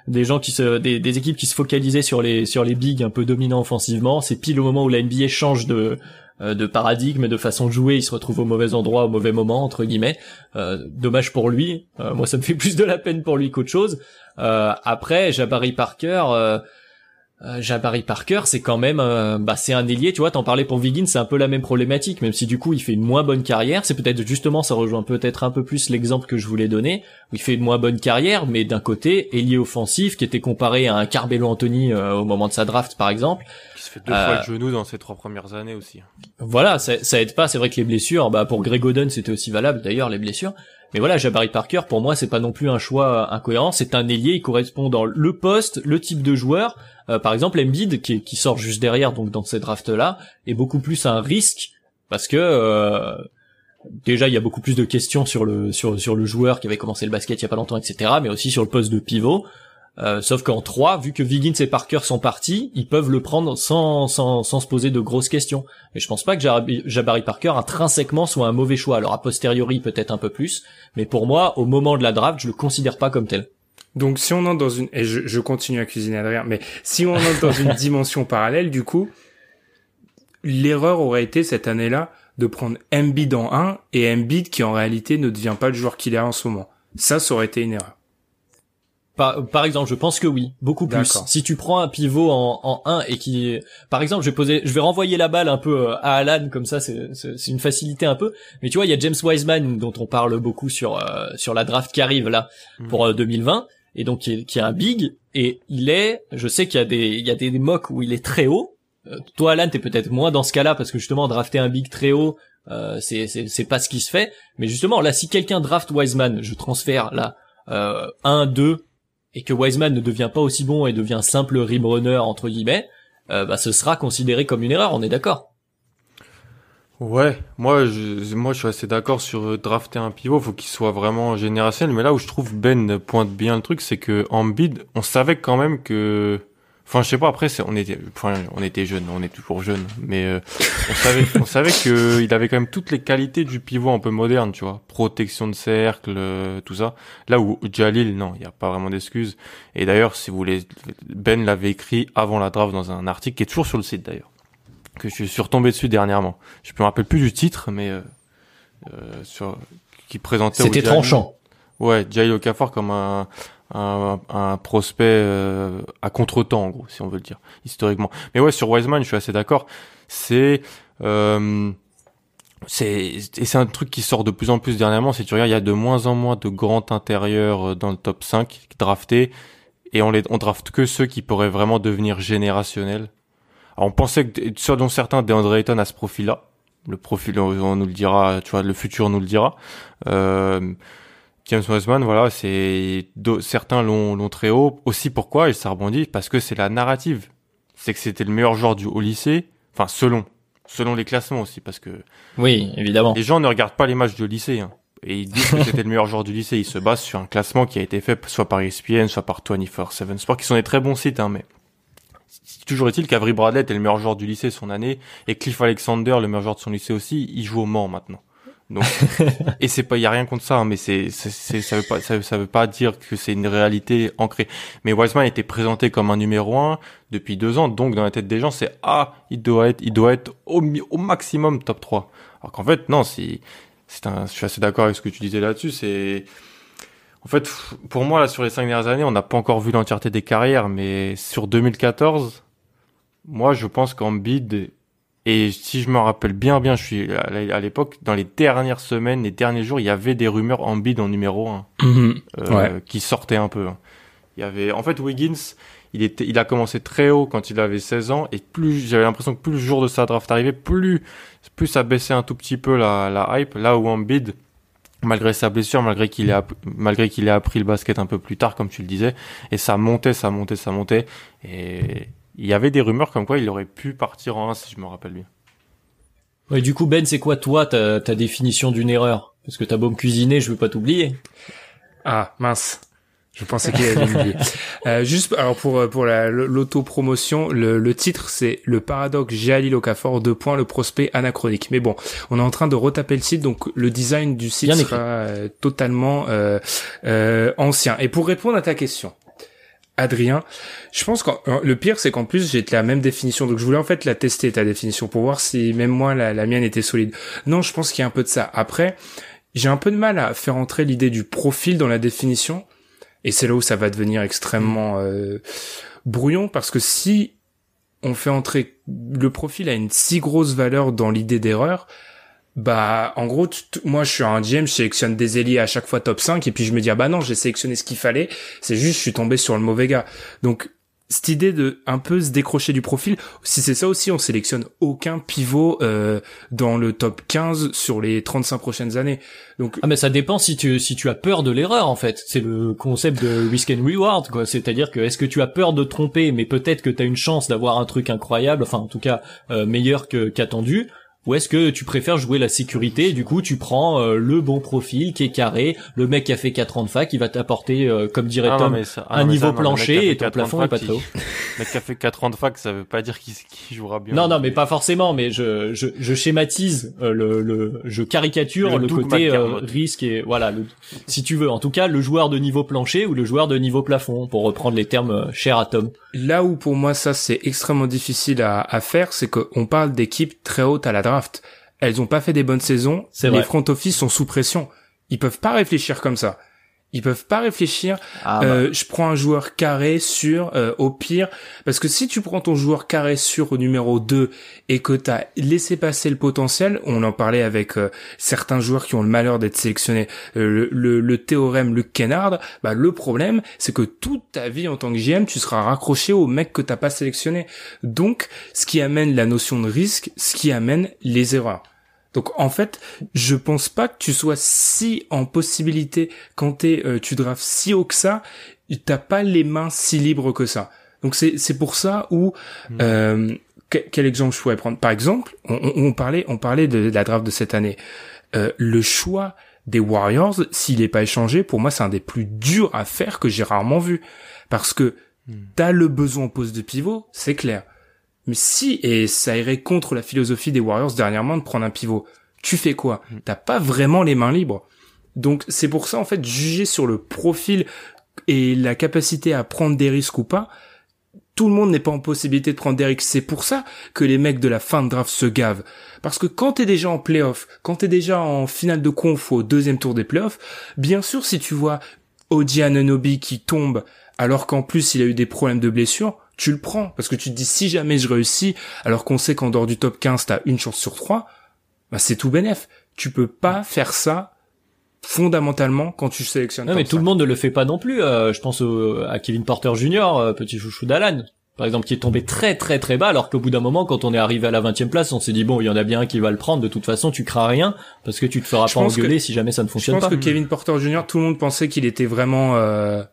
A: des gens qui se des, des équipes qui se focalisaient sur les sur les bigs un peu dominants offensivement, c'est pile au moment où la NBA change de de paradigme, de façon de jouer. Il se retrouve au mauvais endroit, au mauvais moment, entre guillemets. Euh, dommage pour lui. moi, ça me fait plus de la peine pour lui qu'autre chose. après, Jabari Parker euh, Jabari Parker, c'est quand même, euh, bah, c'est un ailier, tu vois. T'en parlais pour Wiggins, c'est un peu la même problématique, même si du coup il fait une moins bonne carrière. C'est peut-être justement, ça rejoint peut-être un peu plus l'exemple que je voulais donner, où il fait une moins bonne carrière, mais d'un côté ailier offensif qui était comparé à un Carmelo Anthony euh, au moment de sa draft, par exemple.
C: Qui se fait deux fois le genou dans ses trois premières années aussi.
A: Voilà, ça, ça aide pas. C'est vrai que les blessures, bah pour Greg Oden c'était aussi valable d'ailleurs les blessures. Mais voilà, Jabari Parker, pour moi, c'est pas non plus un choix incohérent. C'est un ailier, il correspond dans le poste, le type de joueur. Euh, par exemple, Embiid, qui, sort juste derrière, donc dans ces drafts-là, est beaucoup plus un risque parce que euh, déjà il y a beaucoup plus de questions sur le sur le joueur qui avait commencé le basket il y a pas longtemps, etc. Mais aussi sur le poste de pivot. Euh, sauf qu'en 3, vu que Wiggins et Parker sont partis, ils peuvent le prendre sans, sans, sans se poser de grosses questions. Mais je pense pas que Jabari Parker intrinsèquement soit un mauvais choix. Alors a posteriori peut-être un peu plus, mais pour moi, au moment de la draft, je le considère pas comme tel.
B: Donc si on entre dans une, et je, je continue à cuisiner Adrien, mais si on entre dans une dimension parallèle, du coup, l'erreur aurait été cette année-là de prendre Embiid en 1 et Embiid qui en réalité ne devient pas le joueur qu'il est en ce moment. Ça, ça aurait été une erreur.
A: Par, par, exemple, je pense que oui, beaucoup plus. Si tu prends un pivot en, en 1 et qui, par exemple, je vais poser, je vais renvoyer la balle un peu euh, à Alan comme ça, c'est une facilité un peu. Mais tu vois, il y a James Wiseman dont on parle beaucoup sur euh, sur la draft qui arrive là mm. pour 2020 euh, et donc qui est, qui est, un big et il est, je sais qu'il y a des il y a des, des mocks où il est très haut. toi, Alan, t'es peut-être moins dans ce cas-là parce que justement drafter un big très haut, euh, c'est c'est pas ce qui se fait. Mais justement, là, si quelqu'un draft Wiseman, je transfère là. Euh, 1, 2, et que Wiseman ne devient pas aussi bon et devient simple rim runner entre guillemets, euh, bah ce sera considéré comme une erreur. On est d'accord
C: Ouais, moi je, moi je suis assez d'accord sur euh, drafter un pivot, faut qu'il soit vraiment générationnel. Mais là où je trouve Ben pointe bien le truc, c'est que bid, on savait quand même que Enfin, je sais pas. Après, on était, enfin, on était jeunes, on est toujours jeunes, mais euh, on savait, on savait que il avait quand même toutes les qualités du pivot un peu moderne, tu vois, protection de cercle, euh, tout ça. Là où Jalil, non, il n'y a pas vraiment d'excuses. Et d'ailleurs, si vous voulez, Ben l'avait écrit avant la draft dans un article qui est toujours sur le site d'ailleurs, que je suis retombé dessus dernièrement. Je me rappelle plus du titre, mais euh, sur qui présentait.
A: C'était tranchant.
C: Ouais, Jalil Okafor comme un un, un prospect euh, à contre-temps, en gros, si on veut le dire, historiquement. Mais ouais, sur Wiseman, je suis assez d'accord. C'est euh, et c'est un truc qui sort de plus en plus dernièrement. Si tu regardes, il y a de moins en moins de grands intérieurs euh, dans le top 5 draftés, et on les on draft que ceux qui pourraient vraiment devenir générationnels. Alors on pensait que, sur dont certains, DeAndre Ayton a ce profil-là. Le profil, on nous le dira, tu vois, le futur nous le dira. Euh, James Wiseman, voilà, c'est certains l'ont très haut. Aussi pourquoi Et ça rebondit parce que c'est la narrative. C'est que c'était le meilleur joueur du au lycée. Enfin, selon selon les classements aussi, parce que
A: oui, évidemment.
C: Les gens ne regardent pas les matchs du lycée. Hein, et ils disent que c'était le meilleur joueur du lycée. Ils se basent sur un classement qui a été fait soit par ESPN, soit par 24/7 Sports, qui sont des très bons sites. Hein, mais toujours est-il qu'Avry Bradley était le meilleur joueur du lycée son année et Cliff Alexander, le meilleur joueur de son lycée aussi, il joue au Mans maintenant. Donc, et c'est pas, il y a rien contre ça, hein, mais c'est, c'est, ça veut pas, ça, veut pas dire que c'est une réalité ancrée. Mais Wiseman était présenté comme un numéro un depuis deux ans, donc dans la tête des gens, c'est ah, il doit être, il doit être au, au maximum top 3. Alors qu'en fait, non, c'est, c'est un, je suis assez d'accord avec ce que tu disais là-dessus. C'est, en fait, pour moi là, sur les cinq dernières années, on n'a pas encore vu l'entièreté des carrières, mais sur 2014, moi, je pense qu'en bid et si je me rappelle bien, bien, je suis à l'époque, dans les dernières semaines, les derniers jours, il y avait des rumeurs en bid en numéro 1
B: mhm.
C: euh, qui sortaient un peu. Hein. Il y avait, en fait, Wiggins, il était, il a commencé très haut quand il avait 16 ans, et plus, j'avais l'impression que plus le jour de sa draft arrivait, plus, plus ça baissait un tout petit peu la, la hype. Là où en bid, malgré sa blessure, malgré qu'il ait, malgré qu'il ait appris le basket un peu plus tard, comme tu le disais, et ça montait, ça montait, ça montait, et il y avait des rumeurs comme quoi il aurait pu partir en 1 si je me rappelle bien.
A: Ouais, du coup Ben, c'est quoi toi ta, ta définition d'une erreur? Parce que t'as beau me cuisiner, je veux pas t'oublier.
B: Ah mince. Je pensais qu'il allait oublier. Euh, juste alors pour pour l'autopromotion, le, le titre c'est le paradoxe Jalil Okafor deux points le prospect anachronique. Mais bon, on est en train de retaper le site donc le design du site sera euh, totalement euh, euh, ancien. Et pour répondre à ta question, Adrien. Je pense que le pire, c'est qu'en plus, j'ai la même définition. Donc, je voulais en fait la tester, ta définition, pour voir si même moi, la, la mienne était solide. Non, je pense qu'il y a un peu de ça. Après, j'ai un peu de mal à faire entrer l'idée du profil dans la définition. Et c'est là où ça va devenir extrêmement euh, brouillon, parce que si on fait entrer le profil à une si grosse valeur dans l'idée d'erreur, bah en gros moi je suis un GM je sélectionne des ailiers à chaque fois top 5 et puis je me dis ah bah non j'ai sélectionné ce qu'il fallait. C'est juste je suis tombé sur le mauvais gars. Donc cette idée de un peu se décrocher du profil si c'est ça aussi on sélectionne aucun pivot euh, dans le top 15 sur les 35 prochaines années. Donc
A: ah mais ça dépend si tu si tu as peur de l'erreur en fait. C'est le concept de risk and reward quoi. C'est-à-dire que est-ce que tu as peur de tromper mais peut-être que tu as une chance d'avoir un truc incroyable enfin en tout cas euh, meilleur que qu'attendu ou est-ce que tu préfères jouer la sécurité et du coup tu prends euh, le bon profil qui est carré, le mec qui a fait 4 ans de fac, qui va t'apporter, euh, comme dirait ah Tom, ah un niveau plancher et ton plafond est pas trop haut.
C: Le mec qui a fait 4 ans de fac, ça veut pas dire qu'il jouera bien.
A: Non, non, mais pas forcément, mais je, je, je schématise euh, le, le, je caricature le, côté risque et voilà, le, si tu veux, en tout cas, le joueur de niveau plancher ou le joueur de niveau plafond, pour reprendre les termes chers à Tom.
B: Là où pour moi ça c'est extrêmement difficile à, à faire, c'est qu'on parle d'équipes très hautes à la draft elles ont pas fait des bonnes saisons. Les front office sont sous pression. Ils peuvent pas réfléchir comme ça. Ils peuvent pas réfléchir. Ah, bah. euh, je prends un joueur carré sur euh, au pire parce que si tu prends ton joueur carré sur au numéro 2 et que tu as laissé passer le potentiel, on en parlait avec euh, certains joueurs qui ont le malheur d'être sélectionnés, le, le, théorème Luc Kennard, bah le problème c'est que toute ta vie en tant que GM, tu seras raccroché au mec que t'as pas sélectionné. Donc ce qui amène la notion de risque, ce qui amène les erreurs. Donc en fait, je pense pas que tu sois si en possibilité quand t'es, euh, tu drafts si haut que ça, t'as pas les mains si libres que ça. Donc c'est c'est pour ça où hmm. euh, quel exemple je pourrais prendre? Par exemple, on, parlait on parlait de, la draft de cette année. Euh, le choix des Warriors, s'il est pas échangé, pour moi c'est un des plus durs à faire que j'ai rarement vu parce que hmm. t'as le besoin en poste de pivot, c'est clair. Mais si, et ça irait contre la philosophie des Warriors dernièrement de prendre un pivot, tu fais quoi mm. T'as pas vraiment les mains libres. Donc c'est pour ça en fait juger sur le profil et la capacité à prendre des risques ou pas, tout le monde n'est pas en possibilité de prendre des risques. C'est pour ça que les mecs de la fin de draft se gavent. Parce que quand t'es déjà en playoff, quand t'es déjà en finale de conf au deuxième tour des playoffs, bien sûr si tu vois Odi Ananobi qui tombe alors qu'en plus il a eu des problèmes de blessure, tu le prends. Parce que tu te dis si jamais je réussis alors qu'on sait qu'en dehors du top 15 t'as une chance sur trois bah c'est tout bénef. Tu peux pas faire ça fondamentalement quand tu sélectionnes
A: non mais tout le monde ne le fait pas non plus euh, je pense à Kevin Porter Jr euh, petit chouchou d'Alan par exemple qui est tombé très très très bas alors qu'au bout d'un moment quand on est arrivé à la 20 place on s'est dit bon il y en a bien un qui va le prendre de toute façon tu crains rien parce que tu te feras pas engueuler si jamais ça ne fonctionne
B: pas.
A: je
B: pense que Kevin Porter Jr tout le monde pensait qu'il était vraiment euh,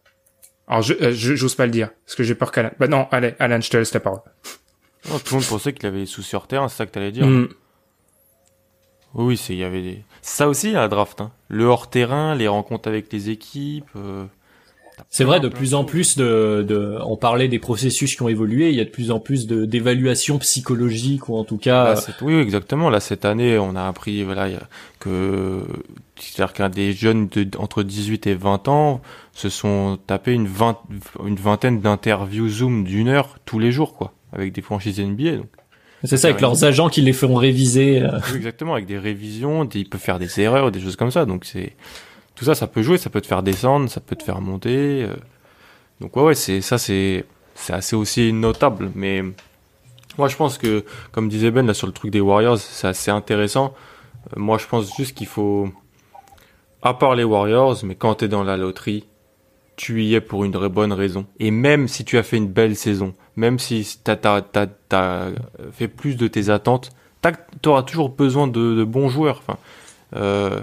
B: alors, je, euh, j'ose pas le dire, parce que j'ai peur qu'Alan... Bah non, allez, Alan, je te laisse la parole.
C: Oh, tout le monde pensait qu'il avait des soucis hors terrain, c'est ça que t'allais dire mm. Oui, c'est, il y avait des... Ça aussi, la draft, hein. Le hors terrain, les rencontres avec les équipes... Euh,
A: c'est vrai, de plus en plus de, de, on parlait des processus qui ont évolué, il y a de plus en plus de, d'évaluation psychologique ou en tout cas.
C: oui, exactement. Là, cette année, on a appris, voilà, que, c'est-à-dire qu'un des jeunes de, entre 18 et 20 ans se sont tapés une, vingt, une vingtaine d'interviews Zoom d'une heure tous les jours, quoi, avec des franchises NBA. Donc.
A: C'est ça, avec leurs agents qui les feront réviser.
C: Euh. Oui, exactement, avec des révisions, des, ils peuvent faire des erreurs, des choses comme ça. Donc c'est, tout ça, ça peut jouer, ça peut te faire descendre, ça peut te faire monter. Euh. Donc ouais, ouais, c'est ça, c'est c'est assez aussi notable. Mais moi, je pense que, comme disait Ben là sur le truc des Warriors, c'est assez intéressant. Euh, moi, je pense juste qu'il faut, à part les Warriors, mais quand t'es dans la loterie, tu y es pour une bonne raison. Et même si tu as fait une belle saison, même si t'as as, as, fait plus de tes attentes, t'auras toujours besoin de, de bons joueurs. Enfin, euh,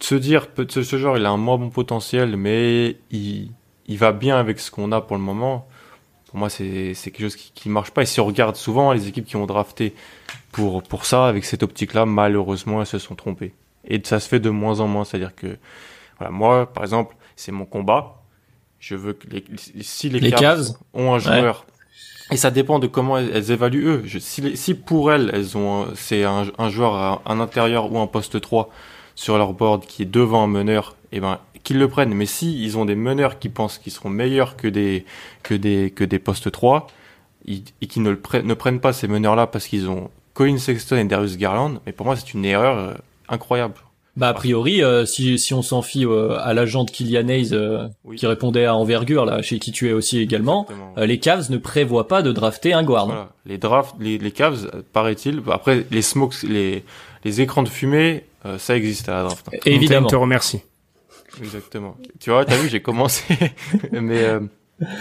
C: se dire, ce, ce genre, il a un moins bon potentiel, mais il, il va bien avec ce qu'on a pour le moment. Pour moi, c'est quelque chose qui, qui marche pas. Et si on regarde souvent les équipes qui ont drafté pour, pour ça, avec cette optique-là, malheureusement, elles se sont trompées. Et ça se fait de moins en moins. C'est-à-dire que, voilà, moi, par exemple, c'est mon combat. Je veux que les, si les,
A: les
C: ont un joueur, et ça dépend de comment elles, évaluent eux. si, si, pour elles, elles ont, c'est un, un joueur à un intérieur ou un poste 3, sur leur board qui est devant un meneur, et eh ben qu'ils le prennent. Mais si ils ont des meneurs qui pensent qu'ils seront meilleurs que des que des que des postes 3 et qui ne, le prennent, ne prennent pas ces meneurs-là parce qu'ils ont Colin Sexton et Darius Garland, mais pour moi c'est une erreur euh, incroyable.
A: Bah a priori, euh, si, si on s'en fie euh, à l'agent de Kylian Hayes qui répondait à envergure là, chez qui tu es aussi également, les Cavs ne prévoient pas de drafter un guard. Voilà.
C: Les drafts, les, les Cavs, paraît-il. Après les smokes, les les écrans de fumée, ça existe à la draft.
B: Évidemment. On te remercie.
C: Exactement. Tu vois, t'as vu, j'ai commencé, mais euh,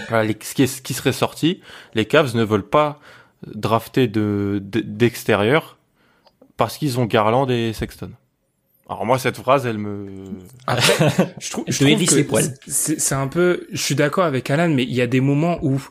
C: voilà, ce, qui est, ce qui serait sorti, les Cavs ne veulent pas drafter de d'extérieur parce qu'ils ont Garland et Sexton. Alors moi cette phrase elle me
B: Après, je trouve, je trouve que c'est un peu je suis d'accord avec Alan mais il y a des moments où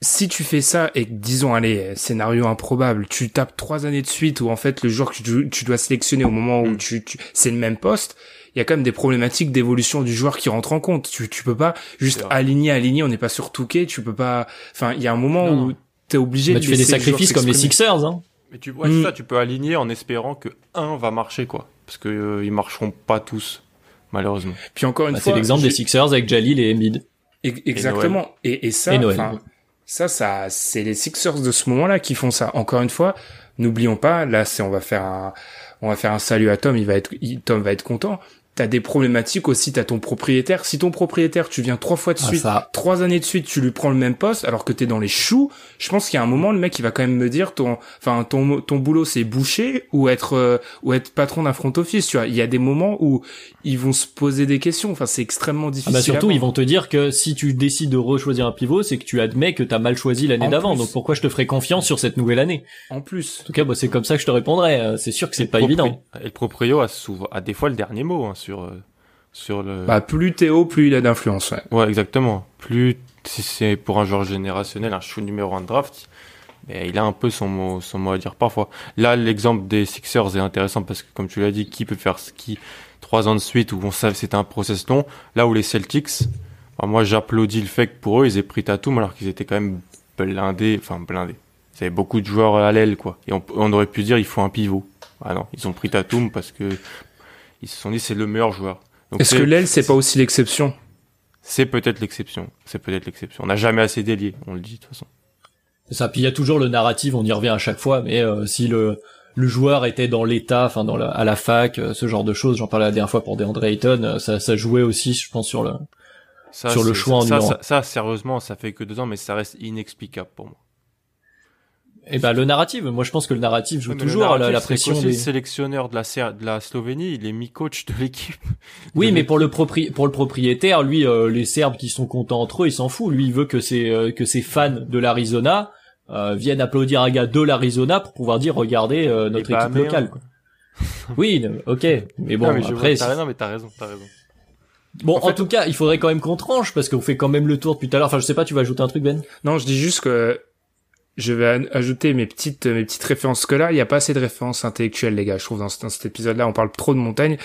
B: si tu fais ça et disons allez scénario improbable tu tapes trois années de suite où en fait le joueur que tu, tu dois sélectionner au moment où mm. tu, tu c'est le même poste il y a quand même des problématiques d'évolution du joueur qui rentrent en compte. Tu, tu peux pas juste aligner, aligner, on n'est pas sur Touquet, tu peux pas, enfin, il y a un moment où où t'es obligé
A: bah, de Tu fais des sacrifices comme les Sixers, hein.
C: Mais tu, ouais, mm. ça, tu peux aligner en espérant que un va marcher, quoi. Parce que euh, ils marcheront pas tous, malheureusement.
B: Puis encore une
A: bah,
B: fois.
A: C'est l'exemple des Sixers avec Jalil et Embiid.
B: Exactement. Et, et, ça, enfin, ça, ça, c'est les Sixers de ce moment-là qui font ça. Encore une fois, n'oublions pas, là, c'est, on va faire un, on va faire un salut à Tom, il va être, Tom va être content t'as des problématiques aussi, t'as ton propriétaire. Si ton propriétaire, tu viens trois fois de ah, suite, trois années de suite, tu lui prends le même poste, alors que t'es dans les choux, je pense qu'il y a un moment, le mec, il va quand même me dire, ton, enfin, ton, ton boulot, c'est boucher ou être, euh, ou être patron d'un front office, tu vois. Il y a des moments où ils vont se poser des questions. Enfin, c'est extrêmement difficile. Ah bah
A: surtout, ils vont te dire que si tu décides de rechoisir un pivot, c'est que tu admets que t'as mal choisi l'année d'avant. Donc pourquoi je te ferais confiance sur cette nouvelle année?
B: En plus.
A: En tout cas, bah, c'est comme ça que je te répondrais. Euh, c'est sûr que c'est pas évident.
C: Et le proprio a souvent, a des fois le dernier mot, hein, sur, euh, sur le.
B: Bah, plus Théo, plus il a d'influence, ouais.
C: Ouais, exactement. Plus, si c'est pour un joueur générationnel, un chou numéro un de draft, mais il a un peu son mot, son mot à dire parfois. Là, l'exemple des Sixers est intéressant parce que, comme tu l'as dit, qui peut faire ce qui trois ans de suite où on que c'était un process long. Là où les Celtics, bah, moi, j'applaudis le fait que pour eux, ils aient pris Tatum alors qu'ils étaient quand même blindés, enfin, blindés. Ils avaient beaucoup de joueurs à l'aile, quoi. Et on, on, aurait pu dire, il faut un pivot. Ah non, ils ont pris Tatum parce que ils se sont dit, c'est le meilleur joueur.
B: Est-ce que l'aile, c'est pas aussi l'exception
C: C'est peut-être l'exception. C'est peut-être l'exception. On n'a jamais assez d'ailier, on le dit de toute façon.
A: C'est ça. Puis il y a toujours le narratif, on y revient à chaque fois. Mais euh, si le le joueur était dans l'état, enfin dans la, à la fac, euh, ce genre de choses. J'en parlais la dernière fois pour DeAndre Ayton. Euh, ça, ça jouait aussi, je pense, sur le sur le choix
C: ça,
A: en
C: ça, ça, sérieusement, ça fait que deux ans, mais ça reste inexplicable pour moi.
A: Et eh ben le narratif, moi je pense que le narratif joue toujours la, pression
C: des... le sélectionneur de la de la Slovénie, il est mi-coach de l'équipe.
A: Oui, mais pour le propri... pour le propriétaire, lui euh, les Serbes qui sont contents entre eux, il s'en fout. Lui, il veut que ses euh, que ses fans de l'Arizona euh, viennent applaudir un gars de l'Arizona pour pouvoir dire regardez notre équipe locale. Quoi. oui, OK, mais bon après
C: t'as raison, mais t'as raison, t'as raison.
A: Bon, en, tout cas, il faudrait quand même qu'on tranche parce qu'on fait quand même le tour depuis tout à l'heure. Enfin, je sais pas, tu vas ajouter un truc, Ben?
B: Non, je dis juste que je vais ajouter mes petites mes petites références que là, il n'y a pas assez de références intellectuelles les gars, je trouve dans, cet épisode-là, on parle trop de montagne.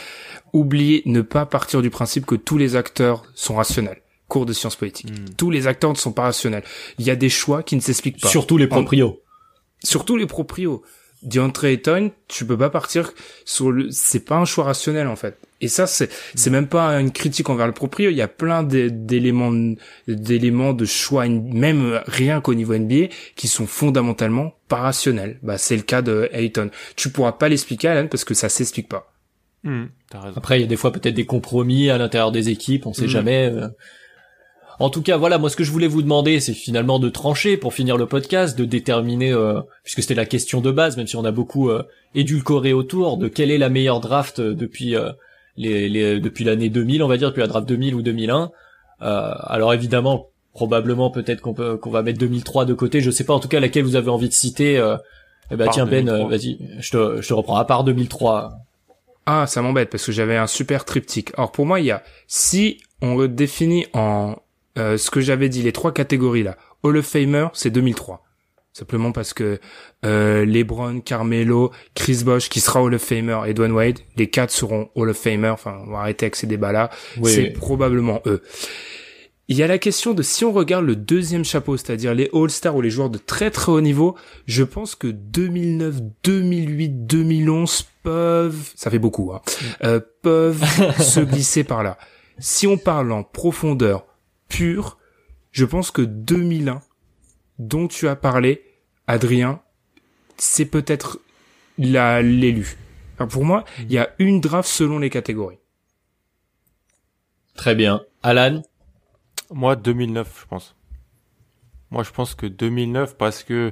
B: Oubliez ne pas partir du principe que tous les acteurs sont rationnels. Cours de sciences politiques. Hmm. Tous les acteurs ne sont pas rationnels. Il y a des choix qui ne s'expliquent pas.
A: Surtout les proprios.
B: Surtout les proprios. DeAndre Ayton, tu peux pas partir sur le, c'est pas un choix rationnel en fait. Et ça, c'est, c'est même pas une critique envers le proprio. Il y a plein d'éléments, d'éléments de choix, même rien qu'au niveau NBA, qui sont fondamentalement pas rationnels. Bah, c'est le cas de Ayton. Tu pourras pas l'expliquer, Alan, parce que ça s'explique pas.
A: Mmh, Après, il y a des fois peut-être des compromis à l'intérieur des équipes, on sait mmh. jamais. Euh. En tout cas, voilà, moi ce que je voulais vous demander, c'est finalement de trancher pour finir le podcast, de déterminer, euh, puisque c'était la question de base, même si on a beaucoup euh, édulcoré autour, de quelle est la meilleure draft euh, depuis les, les, depuis l'année 2000, on va dire, depuis la draft 2000 ou 2001. alors évidemment, probablement peut-être qu'on peut qu'on va mettre 2003 de côté, je sais pas en tout cas laquelle vous avez envie de citer. eh ben tiens Ben, vas-y, je te, je te reprends à part 2003.
B: Ah, ça m'embête parce que j'avais un super triptyque. Alors pour moi, il y a si on le définit en euh, ce que j'avais dit, les trois catégories là, Hall of Famer, c'est 2003. Simplement parce que euh, LeBron, Carmelo, Chris Bosh, qui sera Hall of Famer, et Dwayne Wade, les quatre seront Hall of Famer. Enfin, on va arrêter avec ces débats-là. C'est probablement eux. il y a la question de si on regarde le deuxième chapeau, c'est-à-dire les All-Stars ou les joueurs de très très haut niveau, je pense que 2009, 2008, 2011 peuvent, ça fait beaucoup, hein, euh, peuvent se glisser par là. Si on parle en profondeur pure, je pense que 2001, dont tu as parlé, Adrien, c'est peut-être l'élu. pour moi, il y a une draft selon les catégories.
A: Très bien. Alan
C: moi, 2009, je pense. Moi, je pense que 2009 parce que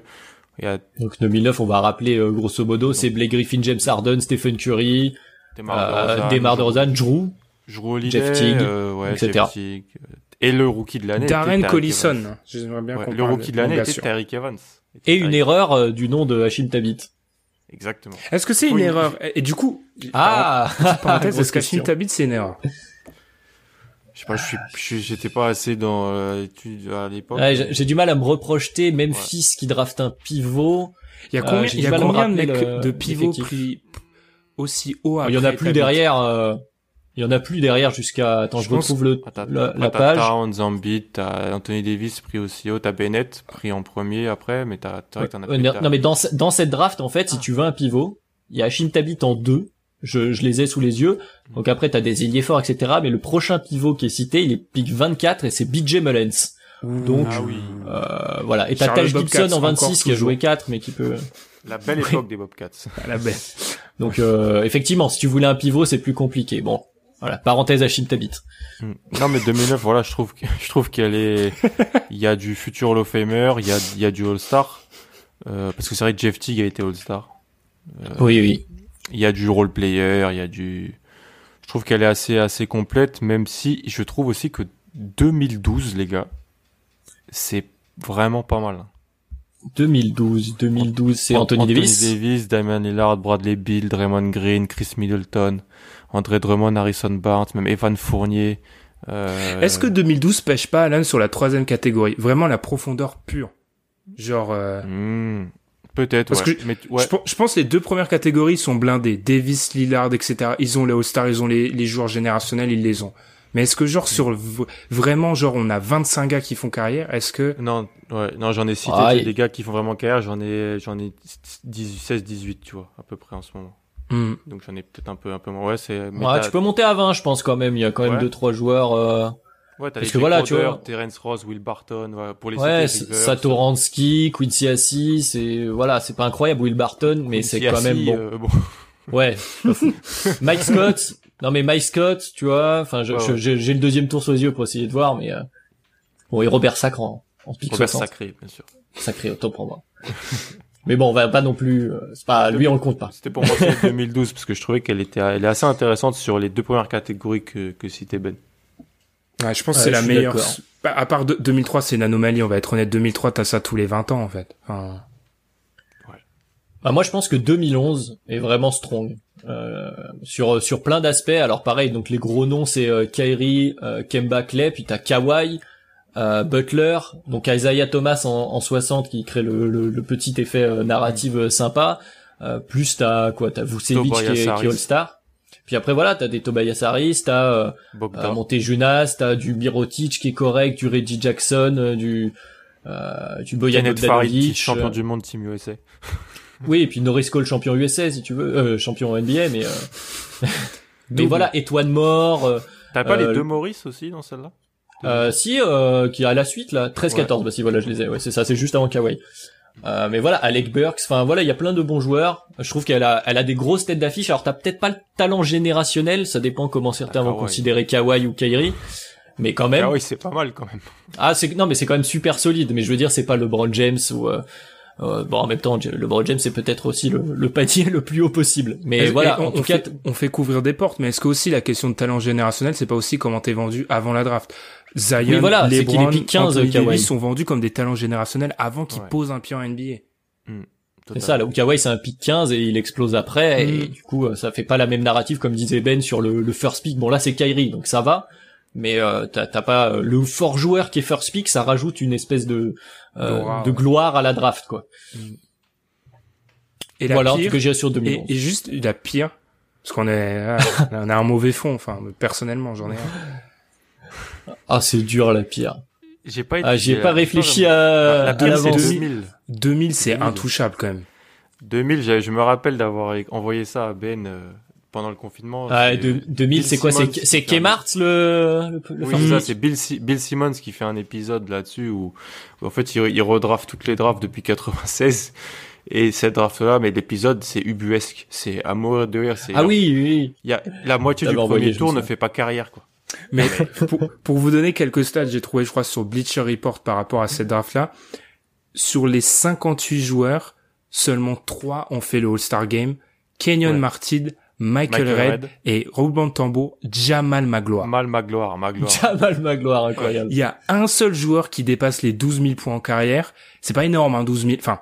A: il y a... Donc 2009, on va rappeler euh, grosso modo, c'est Blake Griffin, James Harden, Stephen Curry, Demar de Derozan, Drew,
C: Drew
A: Jeff Teague,
C: euh, ouais, etc. Jeff Teague. Et le rookie de l'année.
B: Darren Collison.
C: J'aimerais bien ouais, le rookie de l'année était Tariq Evans.
A: Et une erreur euh, du nom de Hashim Tabit.
C: Exactement.
B: Est-ce que c'est une erreur Et du coup,
A: ah,
B: parenthèse, est-ce Tabit c'est une erreur
C: je sais pas, je suis, j'étais pas assez dans euh, l'étude à l'époque.
A: Ouais, j'ai du mal à me reprojeter Memphis ouais. qui draft un pivot.
B: Il y a combien, euh, il y a combien de mecs de pivots pris aussi haut
A: Il y en a plus derrière. Il y en a plus derrière jusqu'à. Attends, je, je retrouve le la, la page.
C: T'as Towns, Zambit, t'as Anthony Davis pris aussi haut, t'as Bennett pris en premier après, mais t'as,
A: ouais. t'en as plus, Non mais dans dans cette draft en fait, si tu veux un pivot, il y a Hashim Tabit en deux je, je les ai sous les yeux. Donc après, t'as des ailiers forts, etc. Mais le prochain pivot qui est cité, il est pick 24 et c'est BJ Mullens. Donc, ah oui. euh, voilà. Et t'as Taj Gibson en 26 qui a joué 4, mais qui peut...
C: La belle époque des Bobcats.
B: La belle.
A: Donc, euh, effectivement, si tu voulais un pivot, c'est plus compliqué. Bon. Voilà. Parenthèse à Tabit.
C: Hmm. Non, mais 2009, voilà, je trouve, je trouve qu'elle est, il y a du futur Hall of Famer, il y a, il y a du All-Star. Euh, parce que c'est vrai que Jeff Teague a été All-Star.
A: Euh, oui, oui
C: il y a du role player, il y a du je trouve qu'elle est assez assez complète même si je trouve aussi que 2012 les gars, c'est vraiment pas mal.
A: 2012, 2012, c'est Anthony, Davis?
C: Anthony Davis, Damian Lillard, Bradley Beal, Draymond Green, Chris Middleton, André Drummond, Harrison Barnes, même Evan Fournier.
B: Euh... Est-ce que 2012 pêche pas Alan sur la troisième catégorie? Vraiment la profondeur pure. Genre. Euh...
C: Hmm. Peut-être, Parce
B: que mais, ouais. je, pense que les deux premières catégories sont blindées. Davis, Lillard, etc. Ils ont les All-Stars, ils ont les, les joueurs générationnels, ils les ont. Mais est-ce que genre sur le, vraiment genre on a 25 gars qui font carrière Est-ce que
C: Non, ouais, non, j'en ai cité ah, des gars qui font vraiment carrière, j'en ai j'en ai 16 18, tu vois, à peu près en ce moment. Hmm. Donc j'en ai peut-être un peu un peu moins. Ouais, c'est
A: Ouais, tu peux monter à 20, je pense quand même, il y a quand même deux trois joueurs euh...
C: Ouais, t'as Parce que voilà, tu vois. Terence Ross, Will Barton, voilà, pour les
A: Ouais, Satoransky, Quincy Assis, c'est, voilà, c'est pas incroyable, Will Barton, mais c'est quand même bon. Euh, bon. Ouais, Mike Scott, non mais Mike Scott, tu vois, enfin, j'ai le deuxième tour sous les yeux pour essayer de voir, mais, euh... bon, et Robert Sacre en, en
C: Robert Sacré, bien sûr.
A: Sacré, autant pour moi. mais bon, on va pas non plus, euh, c'est pas, lui on le compte pas.
C: C'était pour moi 2012 parce que je trouvais qu'elle était, elle est assez intéressante sur les deux premières catégories que, que citait Ben.
B: Ouais, je pense que c'est la meilleure. Bah, à part 2003, c'est une anomalie, on va être honnête. 2003, t'as ça tous les 20 ans, en fait. Enfin...
A: Ouais. Bah, moi, je pense que 2011 est vraiment strong. Euh, sur sur plein d'aspects. Alors pareil, donc les gros noms c'est euh, Kyrie, euh, Kemba Clay, puis t'as Kawhi, euh, Butler, donc Isaiah Thomas en, en 60 qui crée le, le, le petit effet euh, narratif euh, sympa. plus t'as quoi, t'as Vucevic qui est, qui est All Star. Puis après voilà, t'as des Tobias Harris, t'as euh, euh, Monté Junas, t'as du Mirotic qui est correct, du Reggie Jackson, euh, du euh, du Bogdanovic,
C: champion du monde Team USA.
A: oui, et puis Norris Cole champion USA si tu veux, euh, champion NBA, mais mais voilà, Étoile Mort.
C: T'as pas les deux Maurice aussi dans celle-là?
A: Euh, si, qui a la suite là, 13-14, bah si voilà, je les ai, ouais, c'est ça, c'est juste avant Kawhi. Euh, mais voilà, Alec Burks, enfin voilà, il y a plein de bons joueurs. Je trouve qu'elle a, elle a des grosses têtes d'affiche. Alors t'as peut-être pas le talent générationnel, ça dépend comment certains vont considérer Kawhi ou Kyrie, mais quand même.
C: oui c'est pas mal quand même.
A: Ah c'est non, mais c'est quand même super solide. Mais je veux dire, c'est pas LeBron James ou euh, bon en même temps LeBron James c'est peut-être aussi le, le panier le plus haut possible. Mais voilà,
B: on,
A: en tout
B: cas, on fait couvrir des portes. Mais est-ce que aussi la question de talent générationnel, c'est pas aussi comment t'es vendu avant la draft? Zion, oui, voilà, LeBron, les 15 Anthony Davis sont vendus comme des talents générationnels avant qu'ils posent un pied en NBA.
A: Hmm, c'est ça, là où Kawhi c'est un pick 15 et il explose après, et hmm. du coup euh, ça fait pas la même narrative comme disait Ben sur le, le first pick. Bon là c'est Kyrie, donc ça va, mais euh, t'as pas euh, le fort joueur qui est first pick, ça rajoute une espèce de euh, de gloire à la draft quoi.
B: Et la voilà, pire, que j'ai sur 2011. Et, et, juste la pire, parce qu'on est, on a un mauvais fond, enfin personnellement j'en ai un.
A: Ah, c'est dur la pire.
C: J'ai pas
A: Ah, ai
C: j'ai-
A: pas réfléchi
C: la-
A: à,
C: la
A: à
C: pire, c'est
A: l'avance.
C: 2000.
B: 2000, c'est
C: 2000.
B: intouchable quand même.
C: 2000, j'ai- je me rappelle d'avoir envoyé ça à Ben euh, pendant le confinement.
A: Ah,
C: C'est
A: de- 2000,
C: Bill
A: c'est quoi? C'est,
C: un-
A: Kmart, le, le, le
C: Oui, ça, c'est Bill, Si- Bill Simmons qui fait un épisode là-dessus où, où en fait il, il redraft toutes les drafts depuis 96 et cette draft-là, mais l'épisode c'est ubuesque, c'est à mourir de rire. c'est
A: Ah oui, oui.
C: il y a la moitié du premier tour ne fait pas carrière quoi.
B: Mais pour, pour vous donner quelques stats, j'ai trouvé, je crois, sur Bleacher Report par rapport à cette draft-là, sur les 58 joueurs, seulement 3 ont fait le All-Star Game. Kenyon
C: Ouais.
B: Martin, Michael,
C: Michael
B: Red,
C: Red.
B: et Rouban Tambo, Jamal Magloire.
C: Mal Magloire, Magloire.
A: Jamal Magloire, incroyable.
B: Il y a un seul joueur qui dépasse les 12 000 points en carrière. C'est pas énorme, hein, 12 000. Enfin,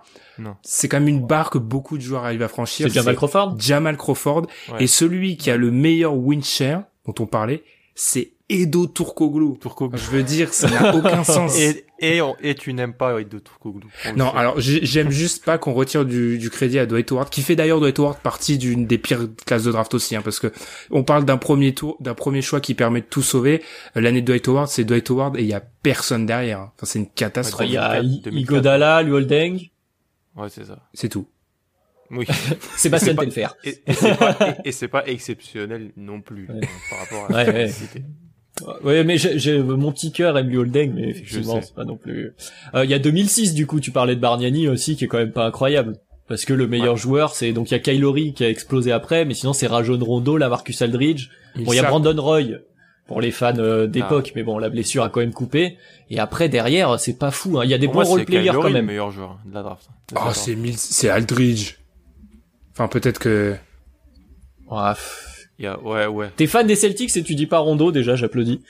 B: c'est quand même une barre que beaucoup de joueurs arrivent à franchir.
A: C'est Jamal Crawford?
B: Jamal Crawford.
C: Ouais.
B: Et celui qui a le meilleur win share, dont on parlait, c'est Edo Turkoglu.
C: Turkoglu.
B: Je veux dire, ça n'a aucun sens.
C: Et, et, on- et tu n'aimes pas. On le
B: Non, alors j'ai- j'aime juste pas qu'on retire du, du crédit à Dwight Howard, qui fait d'ailleurs Dwight Howard partie d'une des pires classes de draft aussi, hein, parce que on parle d'un premier tour, d'un premier choix qui permet de tout sauver. Euh, L'année de Dwight Howard, c'est Dwight Howard et il y a personne derrière. hein. Enfin, c'est une catastrophe.
A: Il y a
C: 2004,
A: I- Igodala, Luoldeng,
C: Ouais, c'est ça.
B: C'est tout.
C: Oui.
A: Sébastien
C: C'est pas-
A: Telfer.
C: Et, et c'est pas, et, et c'est pas exceptionnel non plus
A: Ouais.
C: euh, par rapport à
A: Ouais,
C: la
A: ouais.
C: cité.
A: Ouais, mais j'ai, j'ai- mon petit cœur aime Luoldeng, mais effectivement, c'est pas non plus. Euh, Il y a 2006, du coup, tu parlais de Bargnani aussi, qui est quand même pas incroyable. Parce que le meilleur joueur, c'est donc il y a Kylori qui a explosé après, mais sinon c'est Rajon Rondo, la Marcus Aldridge. Bon, il y a Brandon Roy pour les fans euh, d'époque,
C: Ah.
A: mais bon, la blessure a quand même coupé. Et après derrière, c'est pas fou. hein. Il y a des
C: Pour
A: bons role-players
C: Kyle
A: quand
C: Lowry, le
A: même.
C: meilleur joueur de la draft.
B: Ah, c'est c'est Aldridge. Enfin, peut-être que.
A: Ouais,
C: y a, ouais, ouais.
A: T'es fan des Celtics et tu dis pas Rondo, déjà j'applaudis.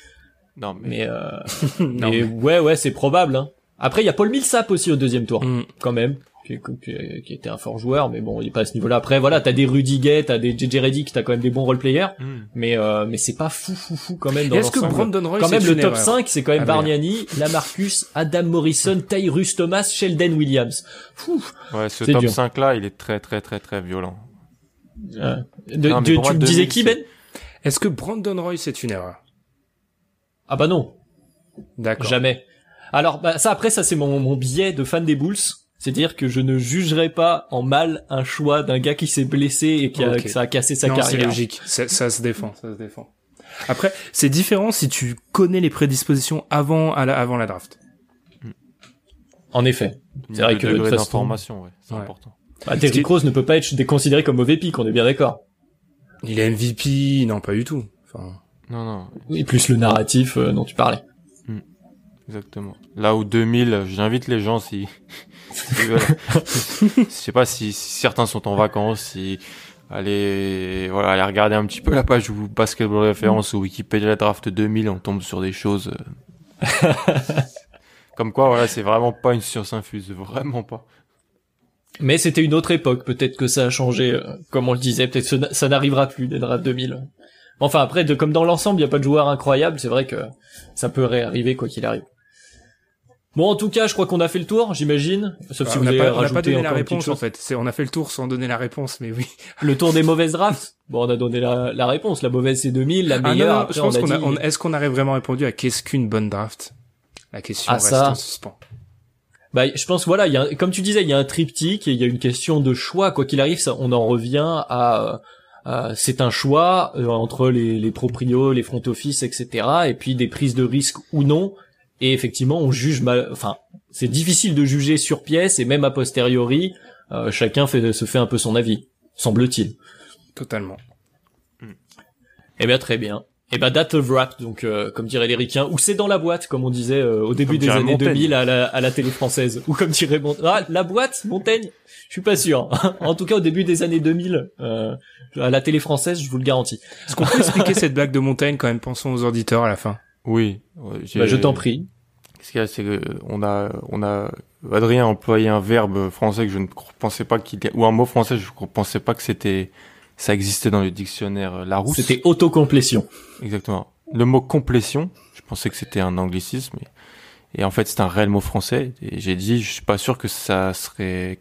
C: Non, mais,
A: Mais, euh,
B: Non,
A: mais
B: mais-
A: ouais, ouais, c'est probable. Hein. Après, il y a Paul Millsap aussi au deuxième tour.
B: Mm.
A: quand même, qui, qui- qui était un fort joueur, mais bon, il est pas à ce niveau-là. Après, voilà, t'as des Rudy Gay, t'as des JJ Redick, t'as quand même des bons role-players,
C: Hmm.
A: mais euh, mais c'est pas fou, fou, fou quand même dans
B: Est-ce que. Brandon Roy,
A: Quand même, le top
B: erreur
A: 5, c'est quand même
B: Ah.
A: Bargnani, Lamarcus, Adam Morrison, Tyrus Thomas, Sheldon Williams. Fou.
C: ouais, ce top
A: dur.
C: 5 là, il est très, très, très, très violent.
A: Euh, de-
C: Non,
A: de- tu me disais
C: 2000,
A: qui, Ben?
B: Est-ce que Brandon Roy, c'est une erreur?
A: Ah bah non,
B: D'accord.
A: jamais. Alors, bah, ça après, ça c'est mon, mon biais de fan des Bulls. C'est-à-dire que je ne jugerai pas en mal un choix d'un gars qui s'est blessé et qui a,
B: Ok.
A: que ça a cassé sa
B: non, c'est
A: carrière.
B: logique. Ça, ça se défend, ça se défend. Après, c'est différent si tu connais les prédispositions avant, à la, avant la draft.
A: En effet. C'est vrai que, de
C: degré
A: toute façon-
C: d'information, ouais, c'est
B: Ouais.
C: important.
A: Bah, Derrick
B: Parce
A: Rose ne peut pas être considéré comme mauvais pick, on est bien d'accord.
B: Il est MVP, non, pas du tout. Enfin,
C: Non, non,
A: Et plus le narratif euh, dont tu parlais.
C: exactement. Là où 2000, j'invite les gens si, je sais pas si, si certains sont en vacances, si allez, voilà, allez regarder un petit peu la page ou Basketball Référence ou Wikipédia Draft 2000, on tombe sur des choses. euh, Comme quoi, voilà, c'est vraiment pas une science infuse, vraiment pas.
A: Mais c'était une autre époque, peut-être que ça a changé, euh, comme on le disait, peut-être que ça- n'arrivera plus des drafts 2000. Enfin après, de, comme dans l'ensemble, il n'y a pas de joueur incroyable, c'est vrai que ça peut réarriver quoi qu'il arrive. Bon, en tout cas, je crois qu'on a fait le tour, j'imagine. Sauf si
B: on
A: vous
B: n'a
A: avez
B: pas, on n'a pas donné la réponse en fait. C'est, on a fait le tour sans donner la réponse, mais oui.
A: Le tour des mauvaises drafts? Bon, on a donné la, la réponse. La mauvaise c'est 2000, la
B: Ah non,
A: meilleure.
B: non,
A: après,
B: je pense
A: a
B: qu'on a,
A: dit-
B: est-ce qu'on aurait vraiment répondu à qu'est-ce qu'une bonne draft? La question
A: Ah,
B: reste
A: ça.
B: en suspens.
A: Bah, je pense voilà, il y a, un- comme tu disais, il y a un triptyque et il y a une question de choix. Quoi qu'il arrive, ça, on en revient à, à- c'est un choix euh, entre les, les proprios, les front office, etc. Et puis des prises de risque ou non. Et effectivement, on juge mal. Enfin, c'est difficile de juger sur pièce et même a posteriori, euh, chacun fait, se fait un peu son avis, semble-t-il.
B: Totalement.
A: Eh bien, très bien. Eh ben, date of rap, donc euh, comme dirait les ricains, ou c'est dans la boîte, comme on disait euh, au début
C: Comme
A: des années
C: Montaigne.
A: 2000 à la, à la télé française, ou comme dirait Mont ah la boîte Montaigne, je suis pas sûr. en tout cas, au début des années 2000, euh, à la télé française, je vous le garantis.
B: Est-ce qu'on peut expliquer cette blague de montagne quand même? Pensons aux auditeurs à la fin.
C: Oui.
A: Bah, je t'en prie.
C: Ce qu'il y a, c'est que on a, on a, Adrien a employé un verbe français que je ne pensais pas qu'il, ou un mot français, je ne pensais pas que c'était, ça existait dans le dictionnaire euh, Larousse.
A: C'était autocomplétion.
C: Exactement. Le mot complétion, je pensais que c'était un anglicisme, et, en fait c'est un réel mot français. Et j'ai dit, je suis pas sûr que ça serait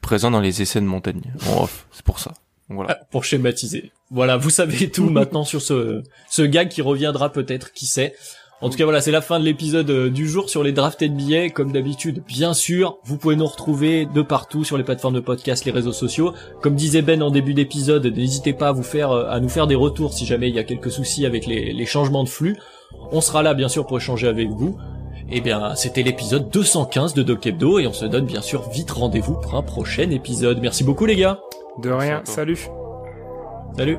C: présent dans les essais de Montaigne en off. C'est pour ça. Voilà.
A: Ah, pour schématiser. Voilà, vous savez tout maintenant sur ce, ce gag qui reviendra peut-être, qui sait. En tout cas, voilà, c'est la fin de l'épisode euh, du jour sur les drafted billets. Comme d'habitude, bien sûr, vous pouvez nous retrouver de partout sur les plateformes de podcast, les réseaux sociaux. Comme disait Ben en début d'épisode, n'hésitez pas à vous faire, euh, à nous faire des retours si jamais il y a quelques soucis avec les, les changements de flux. On sera là, bien sûr, pour échanger avec vous. Eh bien, c'était l'épisode 215 de Doc Hebdo et on se donne bien sûr vite rendez-vous pour un prochain épisode. Merci beaucoup les gars.
B: De rien, salut.
A: Salut.